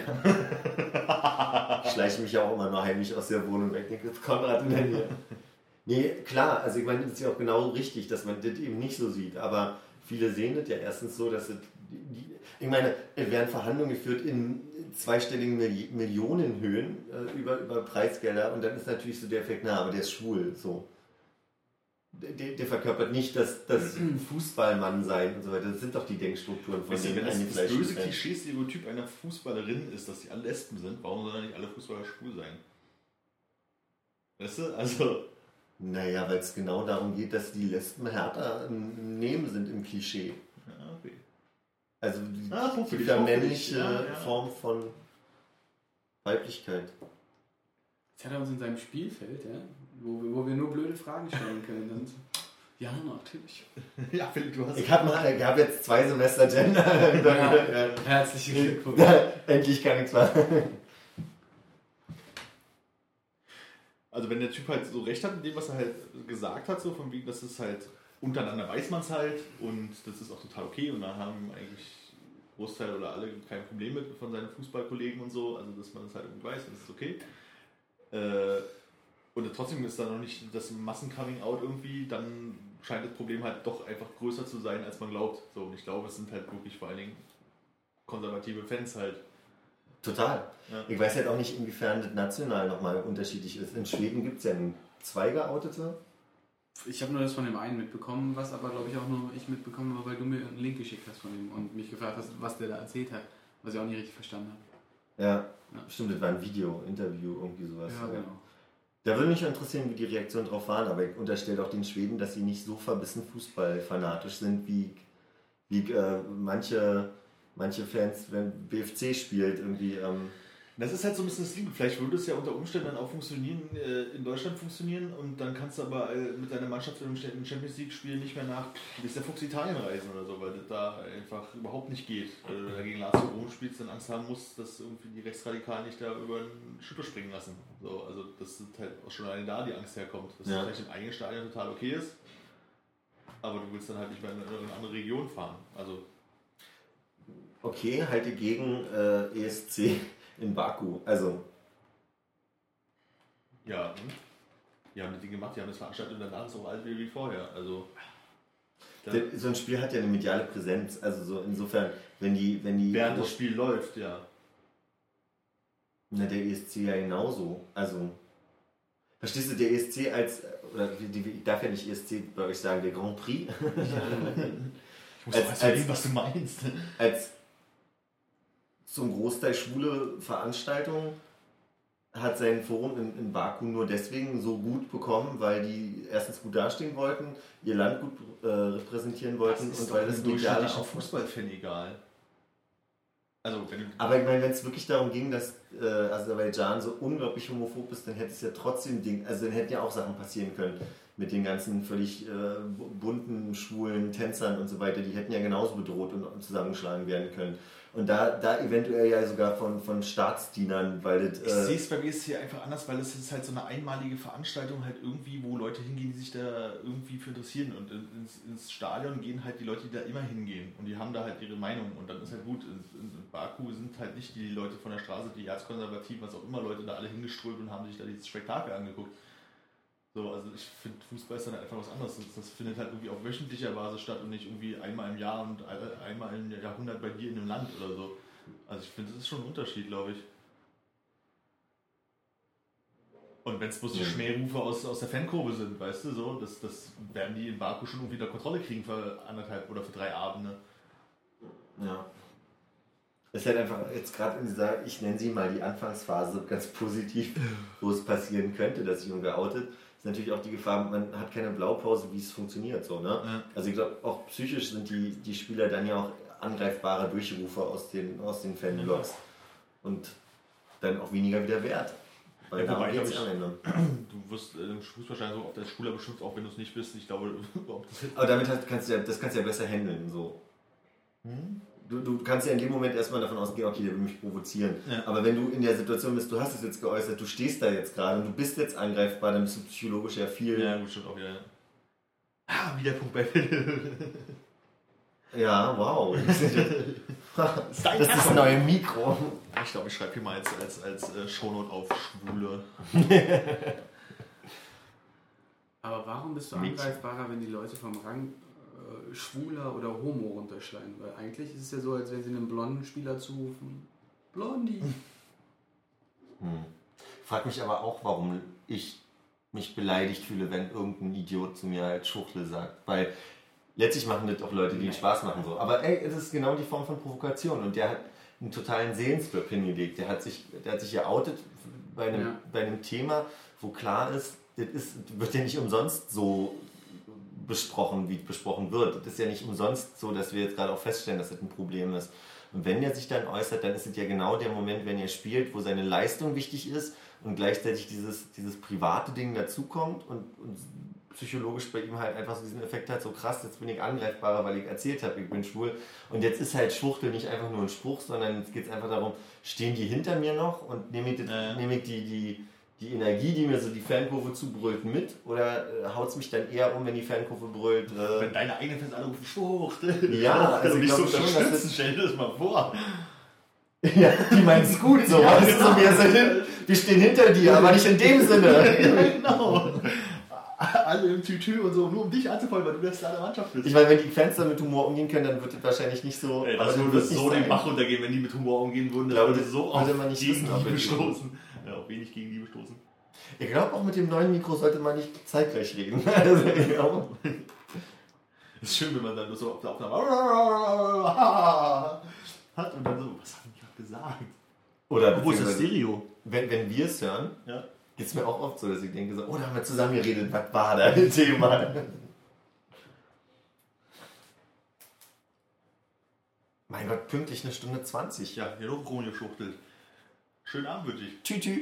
schleiche mich ja auch immer nur heimlich aus der Wohnung weg. Denke, Konrad in der Nähe. Nee, klar, also ich meine, das ist ja auch genau richtig, dass man das eben nicht so sieht. Aber viele sehen das ja erstens so, dass es. Ich meine, es werden Verhandlungen geführt in zweistelligen Milli Millionenhöhen äh, über, über Preisgelder und dann ist natürlich so der Effekt, na, aber der ist schwul, so. Der, der verkörpert nicht das, das Fußballmann sein und so weiter. Das sind doch die Denkstrukturen, von Weißt denen wenn das, das böse. Klischee-Stereotyp einer Fußballerin ist, dass die alle Lesben sind, warum sollen nicht alle Fußballer schwul sein? Weißt du? Also, Naja, weil es genau darum geht, dass die Lesben härter im Nehmen sind im Klischee. ja, okay. Also die, Ah, die männliche Ja, ja. Form von Weiblichkeit. Jetzt hat er uns in seinem Spielfeld, ja, wo, wir- wo wir nur blöde Fragen stellen können. Und ja, natürlich. Ja, Philipp, du hast. Ich habe hab jetzt zwei Semester Gender. Ja. Herzlichen Glückwunsch. Endlich kann ich zwar. Also wenn der Typ halt so recht hat mit dem, was er halt gesagt hat, so von wegen, das ist halt untereinander weiß man es halt und das ist auch total okay und da haben eigentlich Großteil oder alle kein Problem mit von seinen Fußballkollegen und so, also dass man es halt irgendwie weiß und das ist okay. Äh, und trotzdem ist da noch nicht das Massen-Coming-out irgendwie, dann scheint das Problem halt doch einfach größer zu sein, als man glaubt. So, und ich glaube, es sind halt wirklich vor allen Dingen konservative Fans halt. Total. Ja. Ich weiß halt auch nicht, inwiefern das national nochmal unterschiedlich ist. In Schweden gibt es ja zwei Geoutete. Ich habe nur das von dem einen mitbekommen, was aber glaube ich auch nur ich mitbekommen habe, weil du mir einen Link geschickt hast von ihm und mich gefragt hast, was der da erzählt hat, was ich auch nicht richtig verstanden habe. Ja, Ja. stimmt, das war ein Video, Interview, irgendwie sowas. Ja, genau. Da würde mich interessieren, wie die Reaktionen drauf waren, aber ich unterstelle auch den Schweden, dass sie nicht so verbissen fußballfanatisch sind, wie, wie äh, manche, manche Fans, wenn BFC spielt, irgendwie. Ähm, Das ist halt so ein bisschen das Liebe. Vielleicht würde es ja unter Umständen dann auch funktionieren, äh, in Deutschland funktionieren und dann kannst du aber äh, mit deiner Mannschaft im Champions League-Spiel nicht mehr nach bis der Fuchs Italien reisen oder so, weil das da einfach überhaupt nicht geht. Weil du da gegen Lazio Rom spielst, dann Angst haben musst, dass irgendwie die Rechtsradikalen nicht da über einen Schippe springen lassen. So, also das ist halt auch schon allein da die Angst herkommt, dass Ja. es vielleicht im eigenen Stadion total okay ist, aber du willst dann halt nicht mehr in eine andere Region fahren. Also okay, halte gegen äh, ESC in Baku. Also, Ja, und? Die haben das Ding gemacht, die haben das veranstaltet und danach ist auch alt wie vorher. Also. So ein Spiel hat ja eine mediale Präsenz. Also, so insofern, wenn die. Wenn die während das Spiel läuft, ja. Na, der ESC ja genauso. Also, verstehst du, der ESC als, oder ich darf ja nicht ESC bei euch sagen, der Grand Prix, Ich muss Als- als, als, was du meinst. als zum Großteil schwule Veranstaltung hat sein Forum in, in Baku nur deswegen so gut bekommen, weil die erstens gut dastehen wollten, ihr Land gut äh, repräsentieren wollten und weil das mediale auch Fußballfan egal. Also. Aber ich meine, wenn es wirklich darum ging, dass äh, Aserbaidschan so unglaublich homophob ist, dann hätte es ja trotzdem Ding, also dann hätten ja auch Sachen passieren können mit den ganzen völlig äh, bu- bunten, schwulen Tänzern und so weiter. Die hätten ja genauso bedroht und zusammengeschlagen werden können. Und da, da eventuell ja sogar von, von Staatsdienern, weil das. Ich sehe Äh, es bei BSC einfach anders, weil es ist halt so eine einmalige Veranstaltung halt irgendwie, wo Leute hingehen, die sich da irgendwie für interessieren. Und in- ins, ins Stadion gehen halt die Leute, die da immer hingehen. Und die haben da halt ihre Meinung. Und dann ist halt gut. In, in Baku sind halt nicht die Leute von der Straße, die erzkonservativ, was auch immer, Leute da alle hingeströmt und haben sich da dieses Spektakel angeguckt. So, also ich finde Fußball ist dann einfach was anderes. Das, findet halt irgendwie auf wöchentlicher Basis statt und nicht irgendwie einmal im Jahr und ein- einmal im Jahrhundert bei dir in einem Land oder so. Also ich finde, das ist schon ein Unterschied, glaube ich. Und wenn es bloß die Ja. Schmährufe aus, aus der Fankurve sind, weißt du, so, das, das werden die in Baku schon irgendwie unter Kontrolle kriegen für anderthalb oder für drei Abende. ja. Es ist halt einfach jetzt gerade in dieser, ich nenne sie mal die Anfangsphase ganz positiv, wo es passieren könnte, dass sich irgendwer outet. Ist natürlich auch die Gefahr, man hat keine Blaupause, wie es funktioniert. So, ne? Ja. Also ich glaube, auch psychisch sind die, die Spieler dann ja auch angreifbare Durchrufe aus den, aus den Fanblogs. Und dann auch weniger wieder wert. Weil Ja, wobei, ich- am Ende. Du wirst äh, Fußballschein so auf der Schule bestimmt, auch wenn du es nicht bist. Ich glaube, ob das Aber damit hast, kannst du ja, das kannst du ja besser handeln. So. Hm? Du, du kannst ja in dem Moment erstmal davon ausgehen, okay, der will mich provozieren. Ja. Aber wenn du in der Situation bist, du hast es jetzt geäußert, du stehst da jetzt gerade und du bist jetzt angreifbar, dann bist du psychologisch ja viel. Ja, gut, stimmt auch wieder. ja. Ah, wieder Punkt bei Philipp. Ja, wow. Das ist das neue Mikro. Ich glaube, ich schreibe hier mal als, als, als äh, Shownote auf Schwule. Aber warum bist du angreifbarer, wenn die Leute vom Rang Schwuler oder Homo runterschreien? Weil eigentlich ist es ja so, als wenn sie einem blonden Spieler zurufen, Blondie. Hm. Frag mich aber auch, warum ich mich beleidigt fühle, wenn irgendein Idiot zu mir halt Schuchtel sagt. Weil letztlich machen das auch Leute, die Spaß machen so. Aber ey, es ist genau die Form von Provokation und der hat einen totalen Seelenstrip hingelegt. Der hat sich, der hat sich geoutet bei einem, Ja. bei einem Thema, wo klar ist, das ist, wird ja nicht umsonst so besprochen, wie besprochen wird. Das ist ja nicht umsonst so, dass wir jetzt gerade auch feststellen, dass das ein Problem ist. Und wenn er sich dann äußert, dann ist es ja genau der Moment, wenn er spielt, wo seine Leistung wichtig ist und gleichzeitig dieses, dieses private Ding dazukommt und, und psychologisch bei ihm halt einfach so diesen Effekt hat, so krass, jetzt bin ich angreifbarer, weil ich erzählt habe, ich bin schwul. Und jetzt ist halt Schwuchtel nicht einfach nur ein Spruch, sondern jetzt geht es einfach darum, stehen die hinter mir noch und nehme ich, das, Ja. nehme ich die, die, die Energie, die mir so die Fankurve zubrüllt, mit oder äh, haut es mich dann eher um, wenn die Fankurve brüllt? Äh, Wenn deine eigenen Fans alle rufen, Schwuchtel. Ja, also also ich nicht so glaube schon, dass unterstützen, stell dir das mal vor. ja, die meinen es gut so. Ja, du, so genau. wir, sind, wir stehen hinter dir, aber nicht in dem Sinne. ja, genau. Alle im Tütü und so, nur um dich anzufallen, weil du der Star der Mannschaft bist. Ich meine, wenn die Fans dann mit Humor umgehen können, dann wird es wahrscheinlich nicht so. Ey, das dann würde so den. Bach runtergehen, wenn die mit Humor umgehen würden. Das glaube, würde das so würde auf man nicht wissen, die stoßen. Auf wenig gegen Liebe stoßen. Ich glaube, auch mit dem neuen Mikro sollte man nicht zeitgleich reden. Also, ich glaube, Ist schön, wenn man dann so auf der Aufnahme hat und dann so, was haben die gerade gesagt? Oder Obwohl es ist beziehungsweise, Stereo. wenn, wenn wir es hören, Ja. geht es mir auch oft so, dass ich denke, so, oh, da haben wir zusammen geredet, was war da ein Thema? Mein Gott, pünktlich eine Stunde 20. Ja, hier noch rumgeschuchtelt. Schönen Abend wünsche ich. Tschü, tschü.